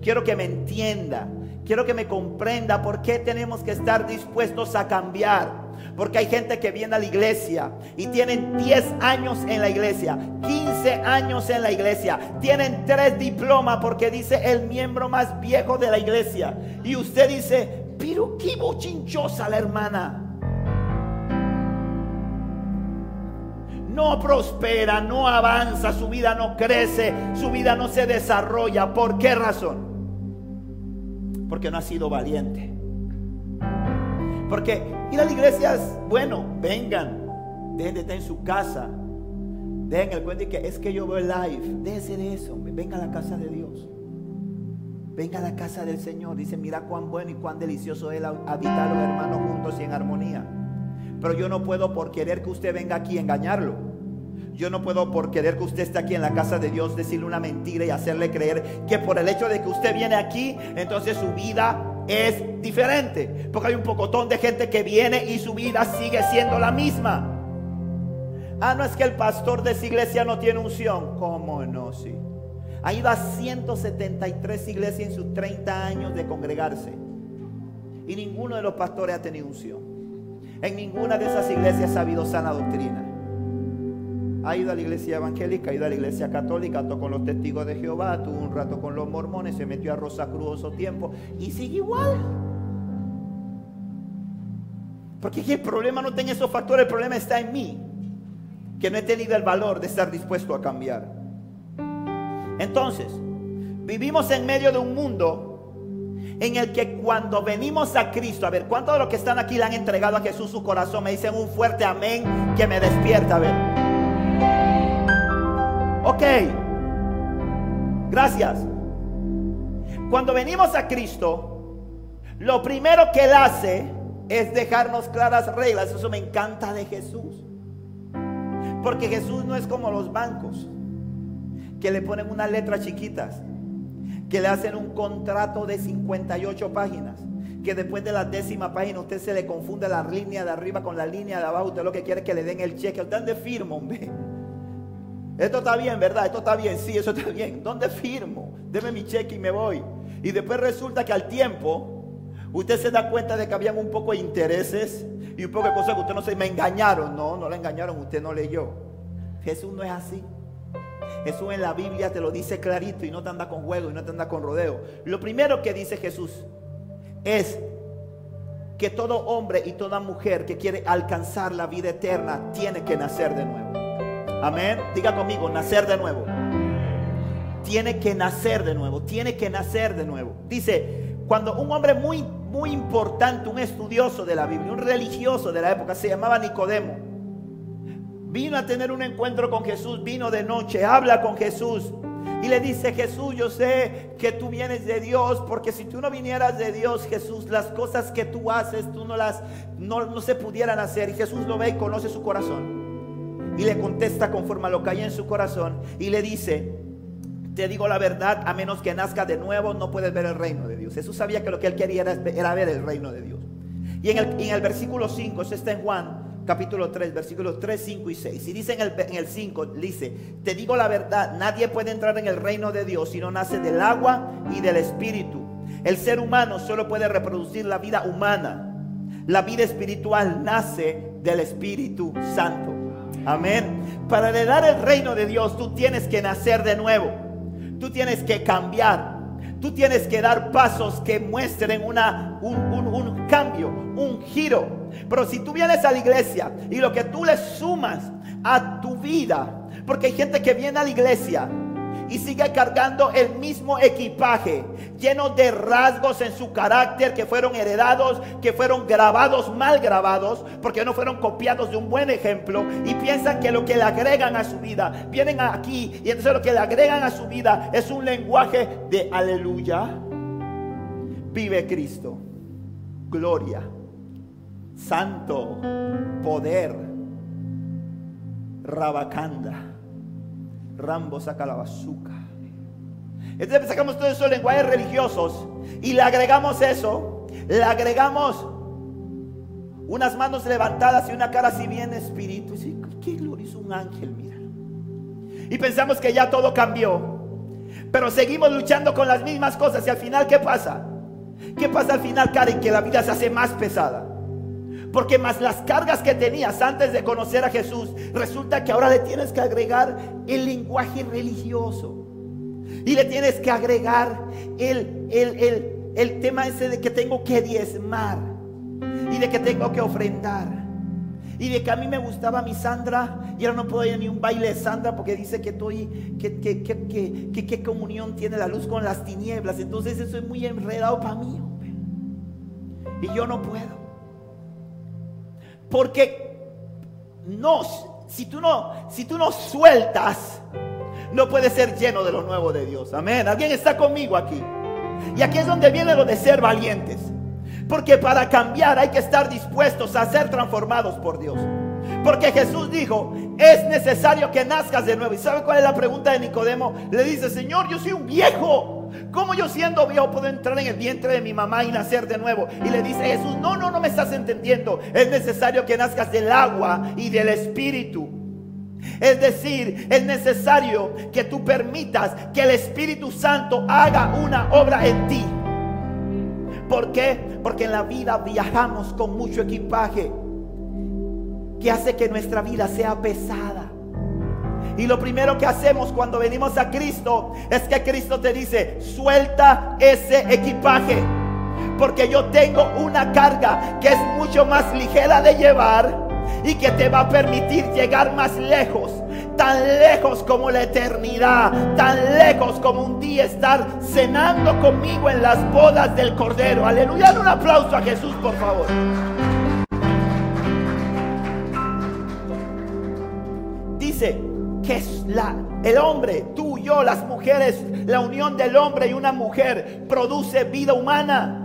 Quiero que me entienda. Quiero que me comprenda por qué tenemos que estar dispuestos a cambiar. Porque hay gente que viene a la iglesia y tienen 10 años en la iglesia, 15 años en la iglesia, tienen tres diplomas porque dice el miembro más viejo de la iglesia. Y usted dice, pero qué bochinchosa la hermana. No prospera, no avanza, su vida no crece, su vida no se desarrolla. ¿Por qué razón? Porque no ha sido valiente. Porque ir a la iglesia es bueno, vengan, dejen de estar en su casa, dejen el cuento de que es que yo veo live, déjense de eso, venga a la casa de Dios. Venga a la casa del Señor. Dice, mira cuán bueno y cuán delicioso es habitar los hermanos juntos y en armonía. Pero yo no puedo por querer que usted venga aquí engañarlo. Yo no puedo por querer que usted esté aquí en la casa de Dios decirle una mentira y hacerle creer que por el hecho de que usted viene aquí, entonces su vida es diferente. Porque hay un pocotón de gente que viene y su vida sigue siendo la misma. Ah, no es que el pastor de esa iglesia no tiene unción. ¿Cómo no? Sí. Ha ido a 173 iglesias en sus 30 años de congregarse. Y ninguno de los pastores ha tenido unción. En ninguna de esas iglesias ha habido sana doctrina. Ha ido a la iglesia evangélica, ha ido a la iglesia católica, tocó con los testigos de Jehová, tuvo un rato con los mormones, se metió a Rosa Cruz tiempo y sigue igual. Porque el problema no tiene esos factores, el problema está en mí, que no he tenido el valor de estar dispuesto a cambiar. Entonces, vivimos en medio de un mundo en el que cuando venimos a Cristo, a ver, ¿cuántos de los que están aquí le han entregado a Jesús su corazón? Me dicen un fuerte amén que me despierta, a ver. Ok, gracias. Cuando venimos a Cristo, lo primero que Él hace es dejarnos claras reglas. Eso me encanta de Jesús. Porque Jesús no es como los bancos, que le ponen unas letras chiquitas que le hacen un contrato de 58 páginas, que después de la décima página usted se le confunde la línea de arriba con la línea de abajo, usted lo que quiere es que le den el cheque, ¿dónde firmo, hombre? Esto está bien, ¿verdad? Esto está bien, sí, eso está bien. ¿Dónde firmo? Deme mi cheque y me voy. Y después resulta que al tiempo usted se da cuenta de que habían un poco de intereses y un poco de cosas que usted no se me engañaron. No, no le engañaron, usted no leyó. Jesús no es así. Jesús en la Biblia te lo dice clarito y no te anda con juego y no te anda con rodeo. Lo primero que dice Jesús es que todo hombre y toda mujer que quiere alcanzar la vida eterna tiene que nacer de nuevo. Amén. Diga conmigo, nacer de nuevo. Tiene que nacer de nuevo, tiene que nacer de nuevo. Dice, cuando un hombre muy, muy importante, un estudioso de la Biblia, un religioso de la época, se llamaba Nicodemo, Vino a tener un encuentro con Jesús, vino de noche, habla con Jesús. Y le dice, Jesús, yo sé que tú vienes de Dios, porque si tú no vinieras de Dios, Jesús, las cosas que tú haces, tú no las, no, no se pudieran hacer. Y Jesús lo ve y conoce su corazón. Y le contesta conforme a lo que hay en su corazón. Y le dice, te digo la verdad, a menos que nazca de nuevo, no puedes ver el reino de Dios. Jesús sabía que lo que él quería era, ver el reino de Dios. Y en el, en el versículo 5, eso está en Juan, capítulo 3, versículos 3, 5 y 6. Y dice en el, en el 5, dice, te digo la verdad, nadie puede entrar en el reino de Dios si no nace del agua y del espíritu. El ser humano solo puede reproducir la vida humana. La vida espiritual nace del Espíritu Santo. Amén. Para heredar el reino de Dios, tú tienes que nacer de nuevo. Tú tienes que cambiar. Tú tienes que dar pasos que muestren una, un, cambio, un giro. Pero si tú vienes a la iglesia y lo que tú le sumas a tu vida, porque hay gente que viene a la iglesia y sigue cargando el mismo equipaje, lleno de rasgos en su carácter que fueron heredados, que fueron grabados, mal grabados, porque no fueron copiados de un buen ejemplo, y piensan que lo que le agregan a su vida, vienen aquí y entonces lo que le agregan a su vida es un lenguaje de aleluya. Vive Cristo, gloria, santo, poder, rabacanda Rambo saca la bazooka. Entonces sacamos todos esos lenguajes religiosos y le agregamos eso, le agregamos unas manos levantadas y una cara así bien espíritu. ¿qué lo hizo un ángel? Míralo. Y pensamos que ya todo cambió. Pero seguimos luchando con las mismas cosas y al final, ¿qué pasa? ¿Qué pasa al final, Karen? Que la vida se hace más pesada. Porque más las cargas que tenías antes de conocer a Jesús, resulta que ahora le tienes que agregar el lenguaje religioso. Y le tienes que agregar el, el, tema ese de que tengo que diezmar. Y de que tengo que ofrendar. Y de que a mí me gustaba mi Sandra y ahora no puedo ir a ni un baile de Sandra porque dice que estoy, que, que, que, que, comunión tiene la luz con las tinieblas. Entonces eso es muy enredado para mí. Y yo no puedo. Porque no, si tú no, si tú no sueltas, no puedes ser lleno de lo nuevo de Dios. Amén. ¿Alguien está conmigo aquí? Y aquí es donde viene lo de ser valientes. Porque para cambiar hay que estar dispuestos a ser transformados por Dios. Porque Jesús dijo, es necesario que nazcas de nuevo. ¿Y sabe cuál es la pregunta de Nicodemo? Le dice, Señor, yo soy un viejo. ¿Cómo yo siendo viejo puedo entrar en el vientre de mi mamá y nacer de nuevo? Y le dice Jesús, no, no, no me estás entendiendo. Es necesario que nazcas del agua y del espíritu. Es decir, es necesario que tú permitas que el Espíritu Santo haga una obra en ti. ¿Por qué? Porque en la vida viajamos con mucho equipaje que hace que nuestra vida sea pesada. Y lo primero que hacemos cuando venimos a Cristo es que Cristo te dice, suelta ese equipaje. Porque yo tengo una carga que es mucho más ligera de llevar y que te va a permitir llegar más lejos. Tan lejos como la eternidad, tan lejos como un día estar cenando conmigo en las bodas del Cordero. Aleluya, un aplauso a Jesús, por favor. Dice que es la, el hombre, tú, yo, las mujeres, la unión del hombre y una mujer produce vida humana,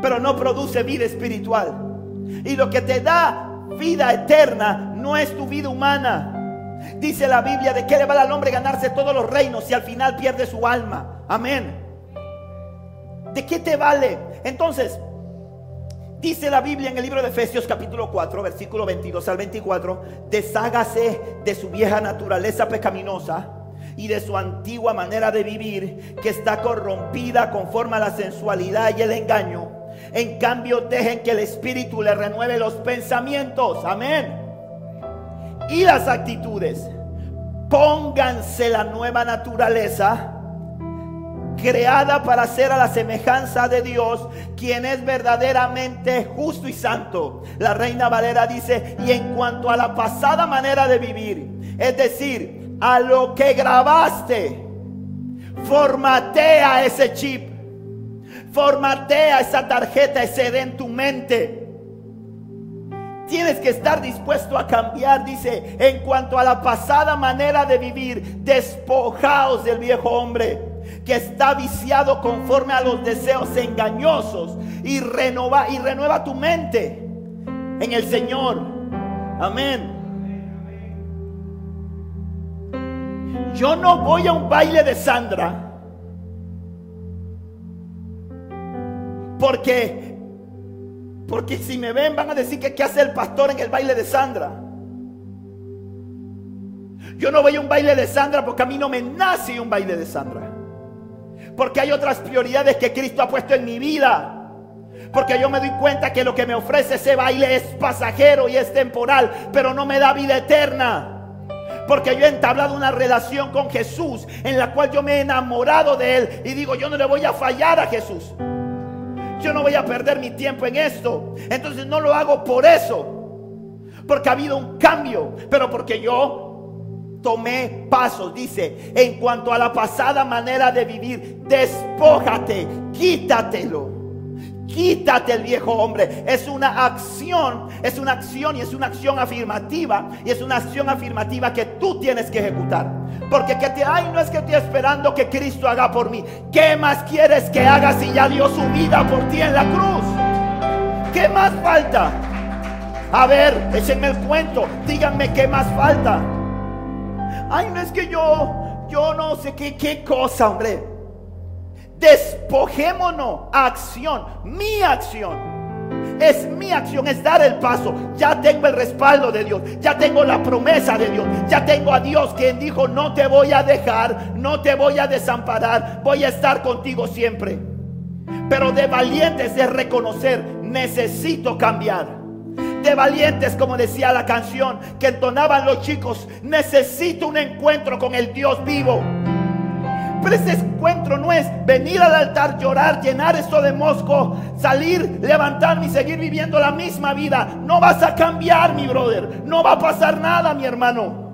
pero no produce vida espiritual. Y lo que te da vida eterna no es tu vida humana. Dice la Biblia de que le va al hombre ganarse todos los reinos y al final pierde su alma. Amén. ¿De qué te vale? Entonces, dice la Biblia en el libro de Efesios capítulo 4, versículo 22 al 24, deshágase de su vieja naturaleza pecaminosa y de su antigua manera de vivir que está corrompida conforme a la sensualidad y el engaño en cambio, dejen que el Espíritu le renueve los pensamientos. Amén. Y las actitudes. Pónganse la nueva naturaleza creada para ser a la semejanza de Dios, quien es verdaderamente justo y santo. La reina Valera dice, y en cuanto a la pasada manera de vivir, es decir, a lo que grabaste, formatea ese chip Formatea esa tarjeta, ese de en tu mente. Tienes que estar dispuesto a cambiar, dice, en cuanto a la pasada manera de vivir, despojaos del viejo hombre que está viciado conforme a los deseos engañosos y renova y renueva tu mente en el Señor. Amén. Yo no voy a un baile de Sandra Porque, porque si me ven van a decir que qué hace el pastor en el baile de Sandra. Yo no voy a un baile de Sandra porque a mí no me nace un baile de Sandra. Porque hay otras prioridades que Cristo ha puesto en mi vida. Porque yo me doy cuenta que lo que me ofrece ese baile es pasajero y es temporal, pero no me da vida eterna. Porque yo he entablado una relación con Jesús en la cual yo me he enamorado de Él y digo, yo no le voy a fallar a Jesús. Yo no voy a perder mi tiempo en esto. Entonces no lo hago por eso. Porque ha habido un cambio. Pero porque yo tomé pasos. Dice, en cuanto a la pasada manera de vivir, despójate, quítatelo. Quítate el viejo hombre. Es una acción, es una acción y es una acción afirmativa. Y es una acción afirmativa que tú tienes que ejecutar. Porque que te hay no es que estoy esperando que Cristo haga por mí. ¿Qué más quieres que haga si ya dio su vida por ti en la cruz? ¿Qué más falta? A ver, échenme el cuento. Díganme qué más falta. Ay, no es que yo, yo no sé qué, qué cosa, hombre. Despojémonos. Acción, mi acción. Es mi acción, es dar el paso. Ya tengo el respaldo de Dios. Ya tengo la promesa de Dios. Ya tengo a Dios quien dijo, no te voy a dejar, no te voy a desamparar. Voy a estar contigo siempre. Pero de valientes es reconocer, necesito cambiar. De valientes, como decía la canción que entonaban los chicos, necesito un encuentro con el Dios vivo. Pero ese encuentro no es venir al altar, llorar, llenar esto de mosco, salir, levantarme y seguir viviendo la misma vida. No vas a cambiar, mi brother. No va a pasar nada, mi hermano.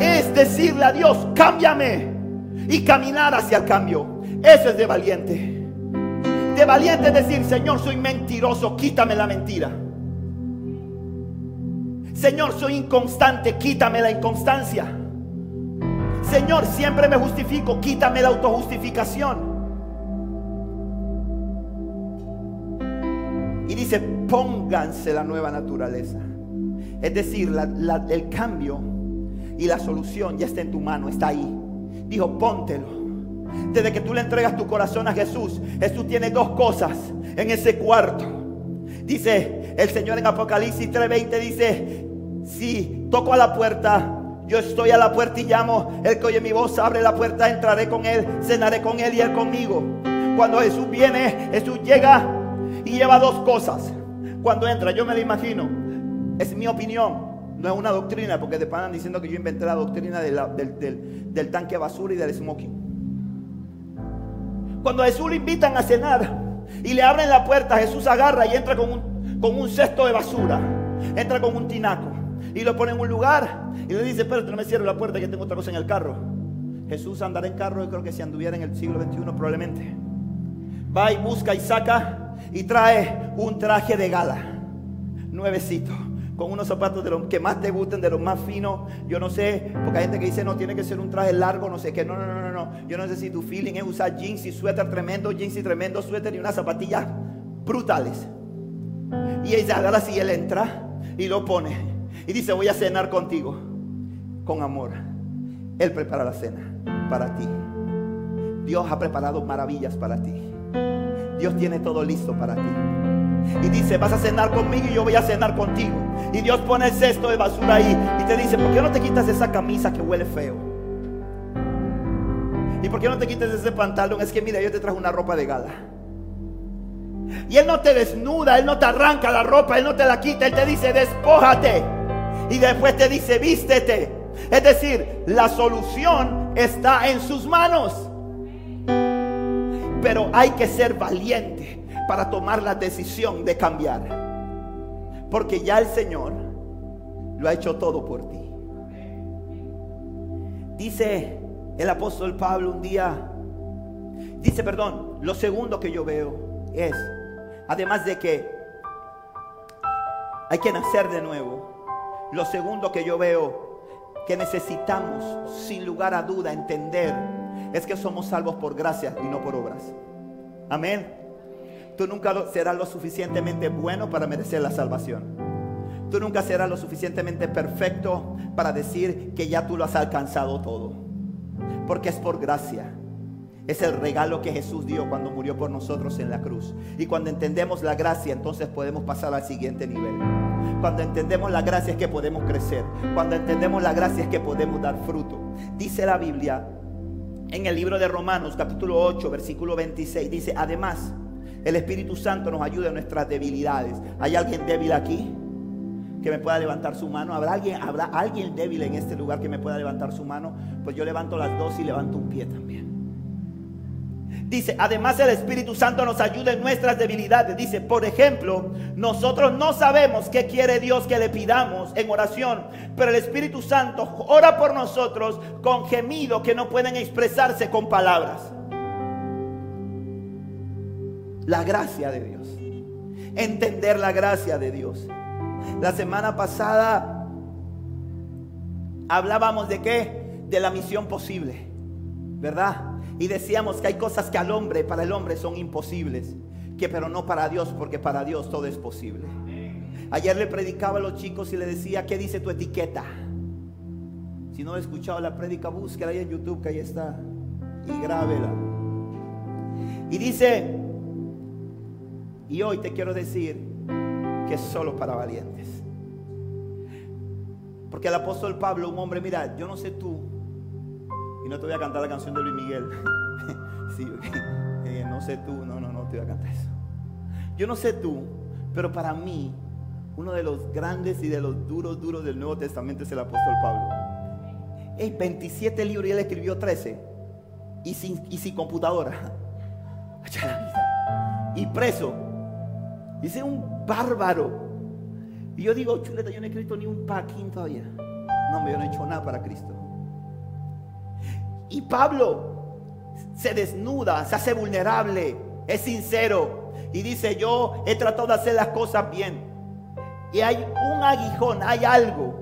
Es decirle a Dios, cámbiame y caminar hacia el cambio. Eso es de valiente. De valiente es decir, Señor, soy mentiroso, quítame la mentira. Señor, soy inconstante, quítame la inconstancia. Señor, siempre me justifico, quítame la autojustificación. Y dice, pónganse la nueva naturaleza. Es decir, el cambio y la solución ya está en tu mano, está ahí. Dijo, póntelo. Desde que tú le entregas tu corazón a Jesús, Jesús tiene dos cosas en ese cuarto. Dice el Señor en Apocalipsis 3:20, dice, si toco a la puerta, yo estoy a la puerta y llamo, el que oye mi voz abre la puerta, entraré con él, cenaré con él y él conmigo. Cuando Jesús viene, Jesús llega y lleva dos cosas. Cuando entra, yo me lo imagino, es mi opinión, no es una doctrina, porque después andan diciendo que yo inventé la doctrina del, del- del tanque basura y del smoking. Cuando a Jesús le invitan a cenar y le abren la puerta, Jesús agarra y entra con un, con un cesto de basura, entra con un tinaco y lo pone en un lugar y le dice, espérate, no me cierres la puerta que tengo otra cosa en el carro. Jesús andará en carro, yo creo que si anduviera en el siglo XXI probablemente. Va y busca y saca y trae un traje de gala, nuevecito, con unos zapatos de los que más te gusten, de los más finos. Yo no sé, porque hay gente que dice no tiene que ser un traje largo, no sé qué. No, no, no, no, no. Yo no sé si tu feeling es usar jeans y suéter tremendo, jeans y tremendo suéter y unas zapatillas brutales. Y ella agarra así, él entra y lo pone y dice voy a cenar contigo con amor. Él prepara la cena para ti. Dios ha preparado maravillas para ti. Dios tiene todo listo para ti. Y dice, vas a cenar conmigo y yo voy a cenar contigo. Y Dios pone el cesto de basura ahí y te dice, ¿por qué no te quitas esa camisa que huele feo? ¿Y por qué no te quitas ese pantalón? Es que mira, yo te traje una ropa de gala. Y Él no te desnuda, Él no te arranca la ropa, Él no te la quita, Él te dice, despójate. Y después te dice, vístete. Es decir, la solución está en sus manos. Pero hay que ser valiente para tomar la decisión de cambiar. Porque ya el Señor lo ha hecho todo por ti. Dice el apóstol Pablo un día, dice, perdón, lo segundo que yo veo es, además de que hay que nacer de nuevo, lo segundo que yo veo que necesitamos, sin lugar a duda, entender es que somos salvos por gracia y no por obras. Amén. Tú nunca serás lo suficientemente bueno para merecer la salvación. Tú nunca serás lo suficientemente perfecto para decir que ya tú lo has alcanzado todo. Porque es por gracia. Es el regalo que Jesús dio cuando murió por nosotros en la cruz. Y cuando entendemos la gracia, entonces podemos pasar al siguiente nivel. Cuando entendemos la gracia es que podemos crecer. Cuando entendemos la gracia es que podemos dar fruto. Dice la Biblia en el libro de Romanos capítulo 8 versículo 26. Dice, además, el Espíritu Santo nos ayuda en nuestras debilidades. ¿Hay alguien débil aquí? que me pueda levantar su mano. ¿Habrá alguien, ¿Habrá alguien débil en este lugar que me pueda levantar su mano? Pues yo levanto las dos y levanto un pie también. Dice, además el Espíritu Santo nos ayuda en nuestras debilidades. Dice, por ejemplo, nosotros no sabemos qué quiere Dios que le pidamos en oración, pero el Espíritu Santo ora por nosotros con gemidos que no pueden expresarse con palabras. La gracia de Dios. Entender la gracia de Dios. La semana pasada hablábamos de qué? De la misión posible, ¿verdad? Y decíamos que hay cosas que al hombre, para el hombre son imposibles, que pero no para Dios, porque para Dios todo es posible. Ayer le predicaba a los chicos y le decía, ¿qué dice tu etiqueta? Si no he escuchado la prédica, búsquela ahí en YouTube, que ahí está, y grábela. Y dice, y hoy te quiero decir que es solo para valientes. Porque el apóstol Pablo, un hombre, mira, yo no sé tú, y no te voy a cantar la canción de Luis Miguel. sí, eh, no sé tú, no, no, no te voy a cantar eso. Yo no sé tú, pero para mí, uno de los grandes y de los duros, duros del Nuevo Testamento es el apóstol Pablo. Es 27 libros y él escribió 13. Y sin, y sin computadora. Y preso. Dice un bárbaro. Y yo digo, chuleta, yo no he escrito ni un paquín todavía. No, yo no he hecho nada para Cristo. Y Pablo se desnuda, se hace vulnerable, es sincero. Y dice, yo he tratado de hacer las cosas bien. Y hay un aguijón, hay algo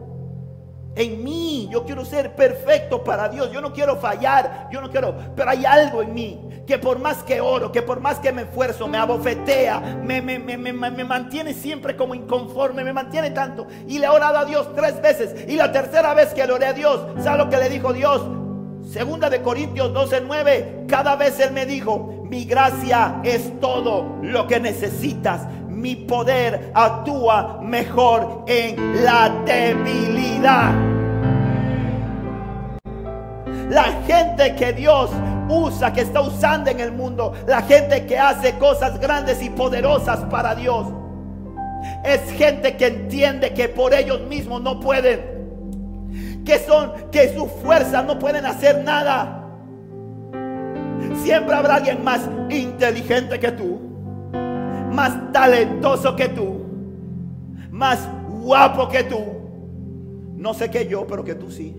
en mí. Yo quiero ser perfecto para Dios. Yo no quiero fallar. Yo no quiero. Pero hay algo en mí que por más que oro, que por más que me esfuerzo, me abofetea, me, me, me, me, mantiene siempre como inconforme, me mantiene tanto. Y le he orado a Dios tres veces. Y la tercera vez que le oré a Dios, ¿sabe lo que le dijo Dios? Segunda de Corintios 12:9. Cada vez Él me dijo: Mi gracia es todo lo que necesitas. Mi poder actúa mejor en la debilidad. La gente que Dios usa, que está usando en el mundo, la gente que hace cosas grandes y poderosas para Dios, es gente que entiende que por ellos mismos no pueden, que son, que su fuerza no pueden hacer nada. Siempre habrá alguien más inteligente que tú, más talentoso que tú, más guapo que tú. No sé que yo, pero que tú sí.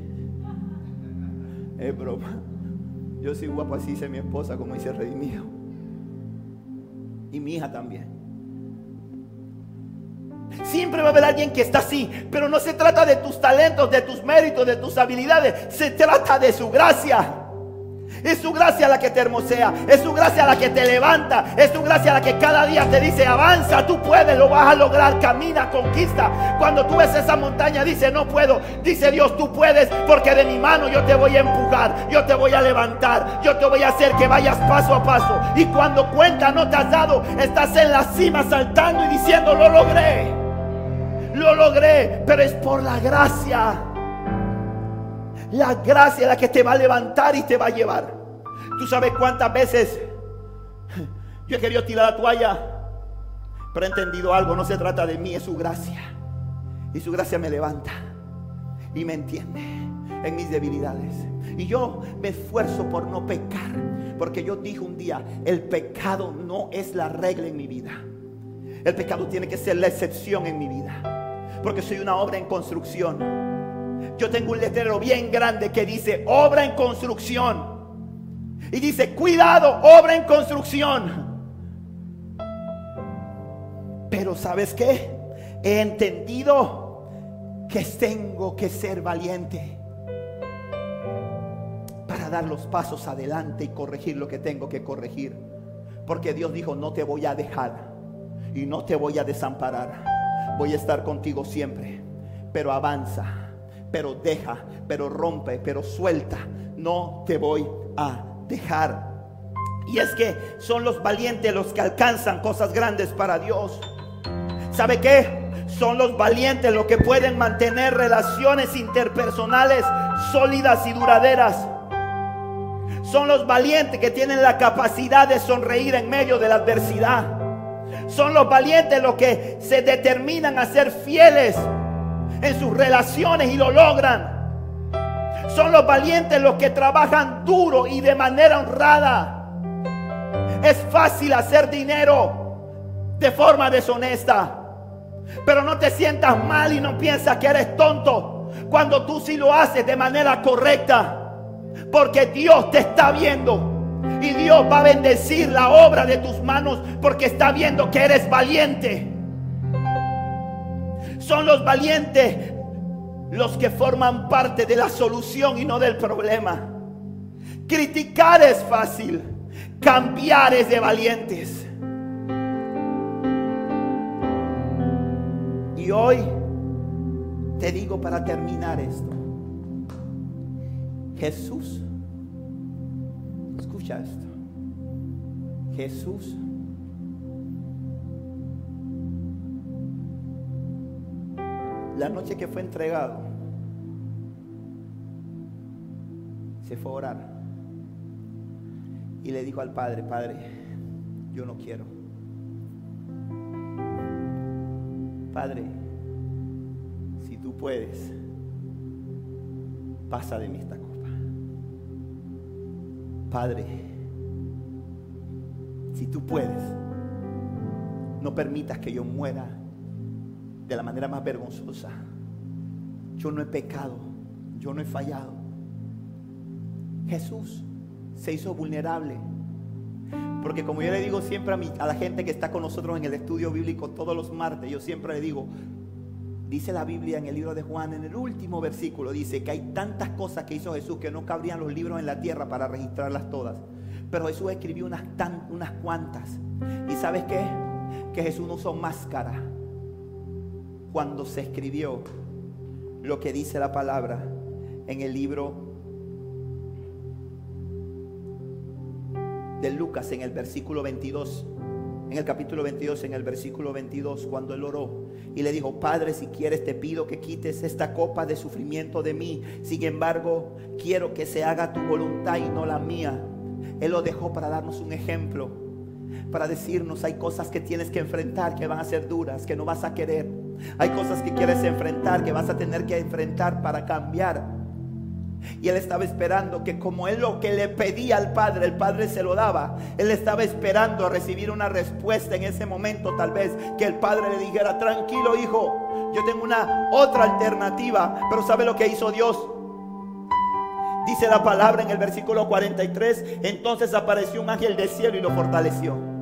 Es broma. Yo soy guapo, así dice mi esposa, como dice mío. Y mi hija también. Siempre va a haber alguien que está así, pero no se trata de tus talentos, de tus méritos, de tus habilidades. Se trata de su gracia. Es su gracia la que te hermosea. Es su gracia la que te levanta. Es su gracia la que cada día te dice, avanza, tú puedes, lo vas a lograr, camina, conquista. Cuando tú ves esa montaña, dice, no puedo. Dice Dios, tú puedes, porque de mi mano yo te voy a empujar, yo te voy a levantar, yo te voy a hacer que vayas paso a paso. Y cuando cuenta no te has dado, estás en la cima saltando y diciendo, lo logré. Lo logré, pero es por la gracia. La gracia es la que te va a levantar y te va a llevar. Tú sabes cuántas veces yo he querido tirar la toalla, pero he entendido algo. No se trata de mí, es su gracia. Y su gracia me levanta y me entiende en mis debilidades. Y yo me esfuerzo por no pecar, porque yo dije un día, el pecado no es la regla en mi vida. El pecado tiene que ser la excepción en mi vida, porque soy una obra en construcción. Yo tengo un letrero bien grande que dice obra en construcción. Y dice, cuidado, obra en construcción. Pero ¿sabes qué? He entendido que tengo que ser valiente para dar los pasos adelante y corregir lo que tengo que corregir. Porque Dios dijo, no te voy a dejar y no te voy a desamparar. Voy a estar contigo siempre. Pero avanza, pero deja, pero rompe, pero suelta. No te voy a dejar. Y es que son los valientes los que alcanzan cosas grandes para Dios. ¿Sabe qué? Son los valientes los que pueden mantener relaciones interpersonales sólidas y duraderas. Son los valientes que tienen la capacidad de sonreír en medio de la adversidad. Son los valientes los que se determinan a ser fieles en sus relaciones y lo logran. Son los valientes los que trabajan duro y de manera honrada. Es fácil hacer dinero de forma deshonesta. Pero no te sientas mal y no piensas que eres tonto cuando tú sí lo haces de manera correcta. Porque Dios te está viendo. Y Dios va a bendecir la obra de tus manos porque está viendo que eres valiente. Son los valientes los que forman parte de la solución y no del problema. Criticar es fácil, cambiar es de valientes. Y hoy te digo para terminar esto. Jesús, escucha esto. Jesús la noche que fue entregado, se fue a orar y le dijo al Padre, Padre, yo no quiero. Padre, si tú puedes, pasa de mí esta copa. Padre, si tú puedes, no permitas que yo muera de la manera más vergonzosa. Yo no he pecado, yo no he fallado. Jesús se hizo vulnerable. Porque como yo le digo siempre a, a la gente que está con nosotros en el estudio bíblico todos los martes, yo siempre le digo, Dice la Biblia en el libro de Juan, en el último versículo, dice que hay tantas cosas que hizo Jesús que no cabrían los libros en la tierra para registrarlas todas. Pero Jesús escribió unas, unas cuantas. ¿Y sabes qué? Que Jesús no usó máscara cuando se escribió lo que dice la palabra en el libro de Lucas, en el versículo 22 en el capítulo 22, en el versículo 22, cuando él oró y le dijo, Padre, si quieres te pido que quites esta copa de sufrimiento de mí. Sin embargo, quiero que se haga tu voluntad y no la mía. Él lo dejó para darnos un ejemplo, para decirnos, hay cosas que tienes que enfrentar que van a ser duras, que no vas a querer. Hay cosas que quieres enfrentar, que vas a tener que enfrentar para cambiar. Y él estaba esperando que como él lo que le pedía al Padre, el Padre se lo daba. Él estaba esperando recibir una respuesta en ese momento, tal vez, que el Padre le dijera, tranquilo hijo, yo tengo una otra alternativa. Pero ¿sabe lo que hizo Dios? Dice la palabra en el versículo 43, entonces apareció un ángel del cielo y lo fortaleció.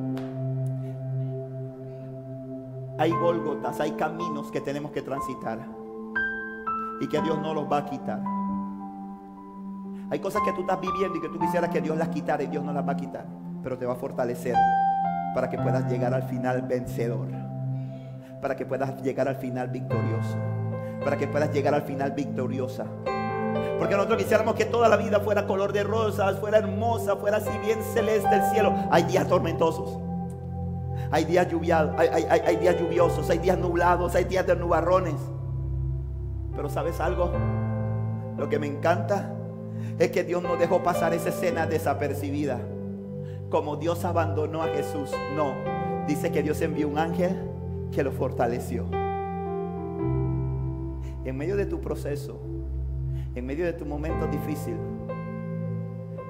Hay Gólgotas, hay caminos que tenemos que transitar y que Dios no los va a quitar. Hay cosas que tú estás viviendo y que tú quisieras que Dios las quitara y Dios no las va a quitar, pero te va a fortalecer para que puedas llegar al final vencedor, para que puedas llegar al final victorioso, para que puedas llegar al final victoriosa. Porque nosotros quisiéramos que toda la vida fuera color de rosas, fuera hermosa, fuera así bien celeste el cielo. Hay días tormentosos. Hay días, hay, hay, hay días lluviosos, hay días nublados, hay días de nubarrones. Pero ¿sabes algo? Lo que me encanta es que Dios no dejó pasar esa escena desapercibida. Como Dios abandonó a Jesús. No, dice que Dios envió un ángel que lo fortaleció. En medio de tu proceso, en medio de tu momento difícil,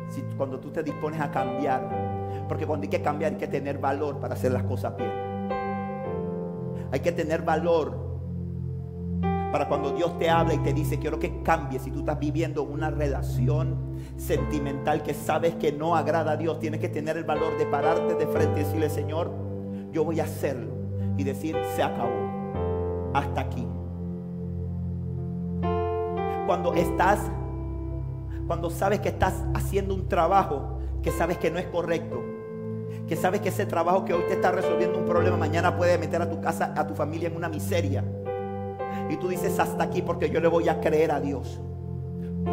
si, cuando tú te dispones a cambiar, porque cuando hay que cambiar hay que tener valor para hacer las cosas bien. Hay que tener valor para cuando Dios te habla y te dice, quiero que cambies. Si tú estás viviendo una relación sentimental que sabes que no agrada a Dios, tienes que tener el valor de pararte de frente y decirle, Señor, yo voy a hacerlo. Y decir, se acabó. Hasta aquí. Cuando estás, cuando sabes que estás haciendo un trabajo que sabes que no es correcto, que sabes que ese trabajo que hoy te está resolviendo un problema, mañana puede meter a tu casa, a tu familia en una miseria. Y tú dices hasta aquí porque yo le voy a creer a Dios.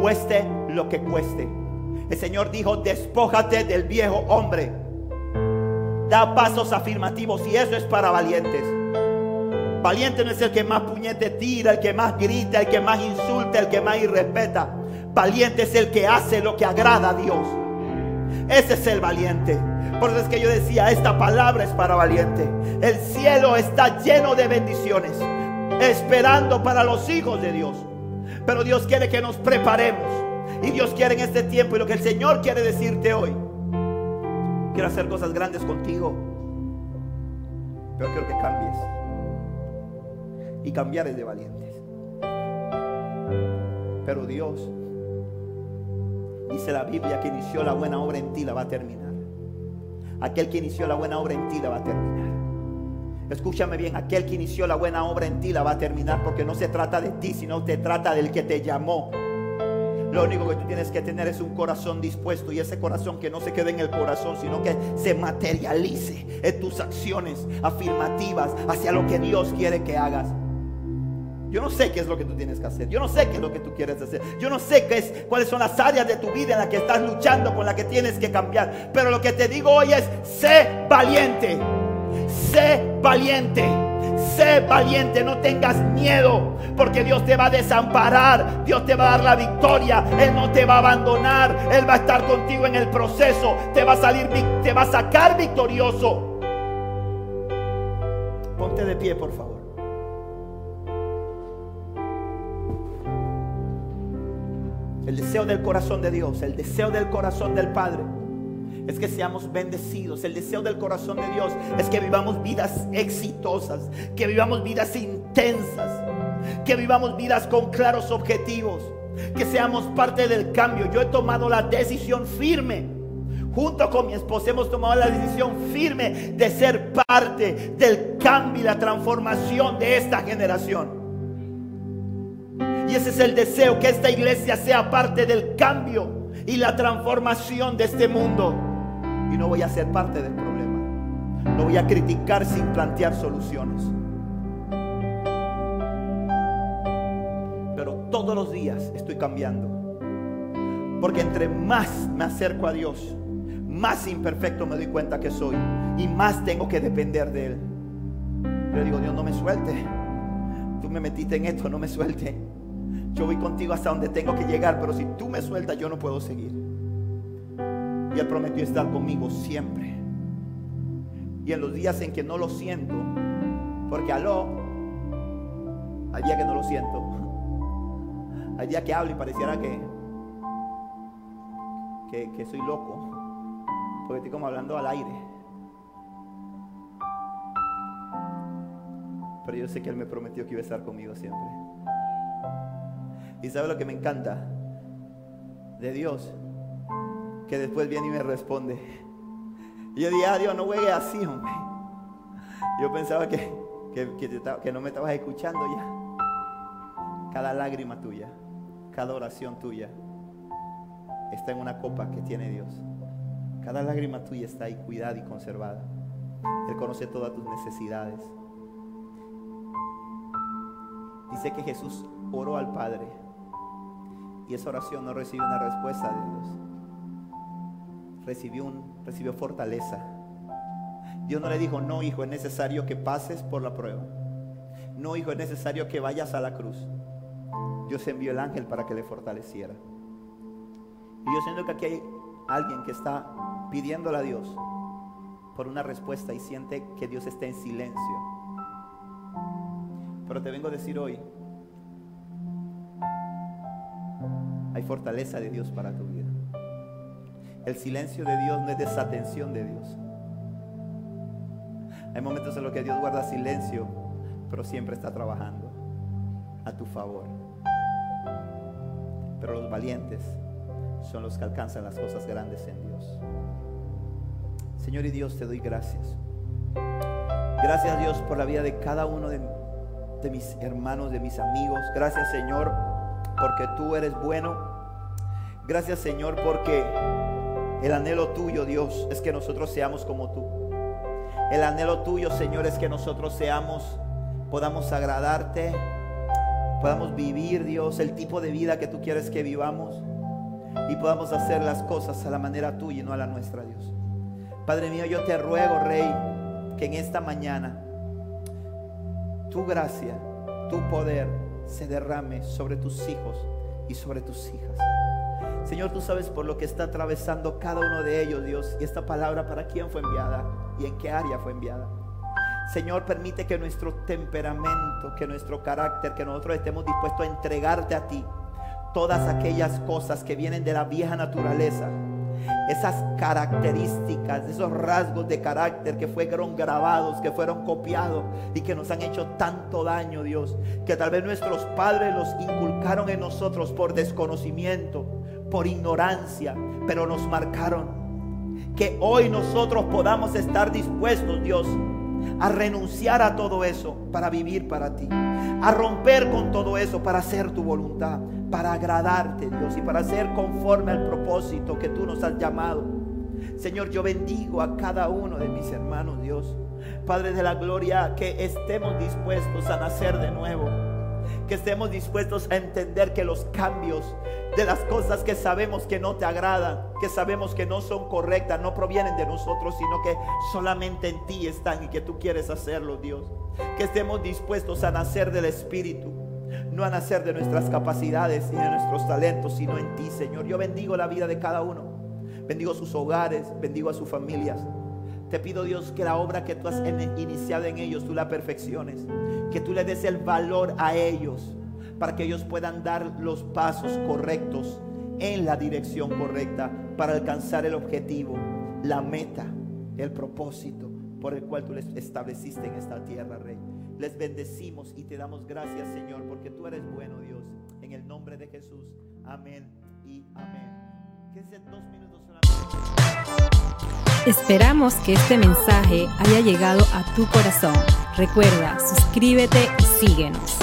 Cueste lo que cueste. El Señor dijo, despójate del viejo hombre. Da pasos afirmativos y eso es para valientes. Valiente no es el que más puñete tira, el que más grita, el que más insulta, el que más irrespeta. Valiente es el que hace lo que agrada a Dios. Ese es el valiente. Por eso es que yo decía, esta palabra es para valiente. El cielo está lleno de bendiciones esperando para los hijos de Dios. Pero Dios quiere que nos preparemos. Y Dios quiere en este tiempo y lo que el Señor quiere decirte hoy. Quiero hacer cosas grandes contigo. Pero quiero que cambies. Y cambiar es de valientes. Pero Dios, dice la Biblia, que inició la buena obra en ti la va a terminar. Aquel que inició la buena obra en ti la va a terminar. Escúchame bien, aquel que inició la buena obra en ti la va a terminar porque no se trata de ti, sino se trata del que te llamó. Lo único que tú tienes que tener es un corazón dispuesto y ese corazón que no se quede en el corazón, sino que se materialice en tus acciones afirmativas hacia lo que Dios quiere que hagas. Yo no sé qué es lo que tú tienes que hacer. Yo no sé qué es lo que tú quieres hacer. Yo no sé qué es, cuáles son las áreas de tu vida en las que estás luchando, con las que tienes que cambiar. Pero lo que te digo hoy es, sé valiente. Sé valiente. Sé valiente, no tengas miedo, porque Dios te va a desamparar, Dios te va a dar la victoria, Él no te va a abandonar, Él va a estar contigo en el proceso, te va a salir, te va a sacar victorioso. Ponte de pie, por favor. El deseo del corazón de Dios, el deseo del corazón del Padre es que seamos bendecidos. El deseo del corazón de Dios es que vivamos vidas exitosas, que vivamos vidas intensas, que vivamos vidas con claros objetivos, que seamos parte del cambio. Yo he tomado la decisión firme. Junto con mi esposa hemos tomado la decisión firme de ser parte del cambio y la transformación de esta generación. Ese es el deseo, que esta iglesia sea parte del cambio y la transformación de este mundo. Y no voy a ser parte del problema. No voy a criticar sin plantear soluciones. Pero todos los días estoy cambiando. Porque entre más me acerco a Dios, más imperfecto me doy cuenta que soy. Y más tengo que depender de Él. Yo digo, Dios, no me suelte. Tú me metiste en esto, no me suelte. Yo voy contigo hasta donde tengo que llegar, pero si tú me sueltas, yo no puedo seguir. Y Él prometió estar conmigo siempre. Y en los días en que no lo siento, porque aló, hay día que no lo siento. Hay día que hablo y pareciera que, que, que soy loco. Porque estoy como hablando al aire. Pero yo sé que Él me prometió que iba a estar conmigo siempre. ¿Y sabe lo que me encanta? De Dios. Que después viene y me responde. Y yo dije, ah, Dios, no juegue así, hombre. Yo pensaba que, que, que que no me estabas escuchando ya. Cada lágrima tuya, cada oración tuya, está en una copa que tiene Dios. Cada lágrima tuya está ahí cuidada y conservada. Él conoce todas tus necesidades. Dice que Jesús oró al Padre y esa oración no recibió una respuesta de Dios. Recibió, un, recibió fortaleza. Dios no le dijo, no hijo, es necesario que pases por la prueba. No hijo, es necesario que vayas a la cruz. Dios envió el ángel para que le fortaleciera. Y yo siento que aquí hay alguien que está pidiéndole a Dios por una respuesta y siente que Dios está en silencio. Pero te vengo a decir hoy, hay fortaleza de Dios para tu vida. El silencio de Dios no es desatención de Dios. Hay momentos en los que Dios guarda silencio, pero siempre está trabajando a tu favor. Pero los valientes son los que alcanzan las cosas grandes en Dios. Señor y Dios, te doy gracias. Gracias Dios por la vida de cada uno de, de mis hermanos, de mis amigos. Gracias Señor porque tú eres bueno. Gracias Señor porque el anhelo tuyo Dios es que nosotros seamos como tú. El anhelo tuyo Señor es que nosotros seamos, podamos agradarte, podamos vivir Dios el tipo de vida que tú quieres que vivamos y podamos hacer las cosas a la manera tuya y no a la nuestra Dios. Padre mío, yo te ruego, Rey, que en esta mañana tu gracia, tu poder se derrame sobre tus hijos y sobre tus hijas. Señor, tú sabes por lo que está atravesando cada uno de ellos, Dios, y esta palabra para quién fue enviada y en qué área fue enviada. Señor, permite que nuestro temperamento, que nuestro carácter, que nosotros estemos dispuestos a entregarte a ti todas aquellas cosas que vienen de la vieja naturaleza, esas características, esos rasgos de carácter que fueron grabados, que fueron copiados y que nos han hecho tanto daño, Dios, que tal vez nuestros padres los inculcaron en nosotros por desconocimiento, por ignorancia, pero nos marcaron. Que hoy nosotros podamos estar dispuestos, Dios, a renunciar a todo eso para vivir para ti, a romper con todo eso para hacer tu voluntad, para agradarte, Dios, y para ser conforme al propósito que tú nos has llamado. Señor, yo bendigo a cada uno de mis hermanos, Dios. Padre de la gloria, que estemos dispuestos a nacer de nuevo. Que estemos dispuestos a entender que los cambios de las cosas que sabemos que no te agradan, que sabemos que no son correctas, no provienen de nosotros, sino que solamente en ti están y que tú quieres hacerlo, Dios. Que estemos dispuestos a nacer del Espíritu, no a nacer de nuestras capacidades y de nuestros talentos, sino en ti, Señor. Yo bendigo la vida de cada uno. Bendigo sus hogares, bendigo a sus familias. Te pido Dios que la obra que tú has iniciado en ellos, tú la perfecciones. Que tú le des el valor a ellos para que ellos puedan dar los pasos correctos en la dirección correcta para alcanzar el objetivo, la meta, el propósito por el cual tú les estableciste en esta tierra, Rey. Les bendecimos y te damos gracias, Señor, porque tú eres bueno, Dios. En el nombre de Jesús. Amén y amén. Dos minutos. Esperamos que este mensaje haya llegado a tu corazón. Recuerda, suscríbete y síguenos.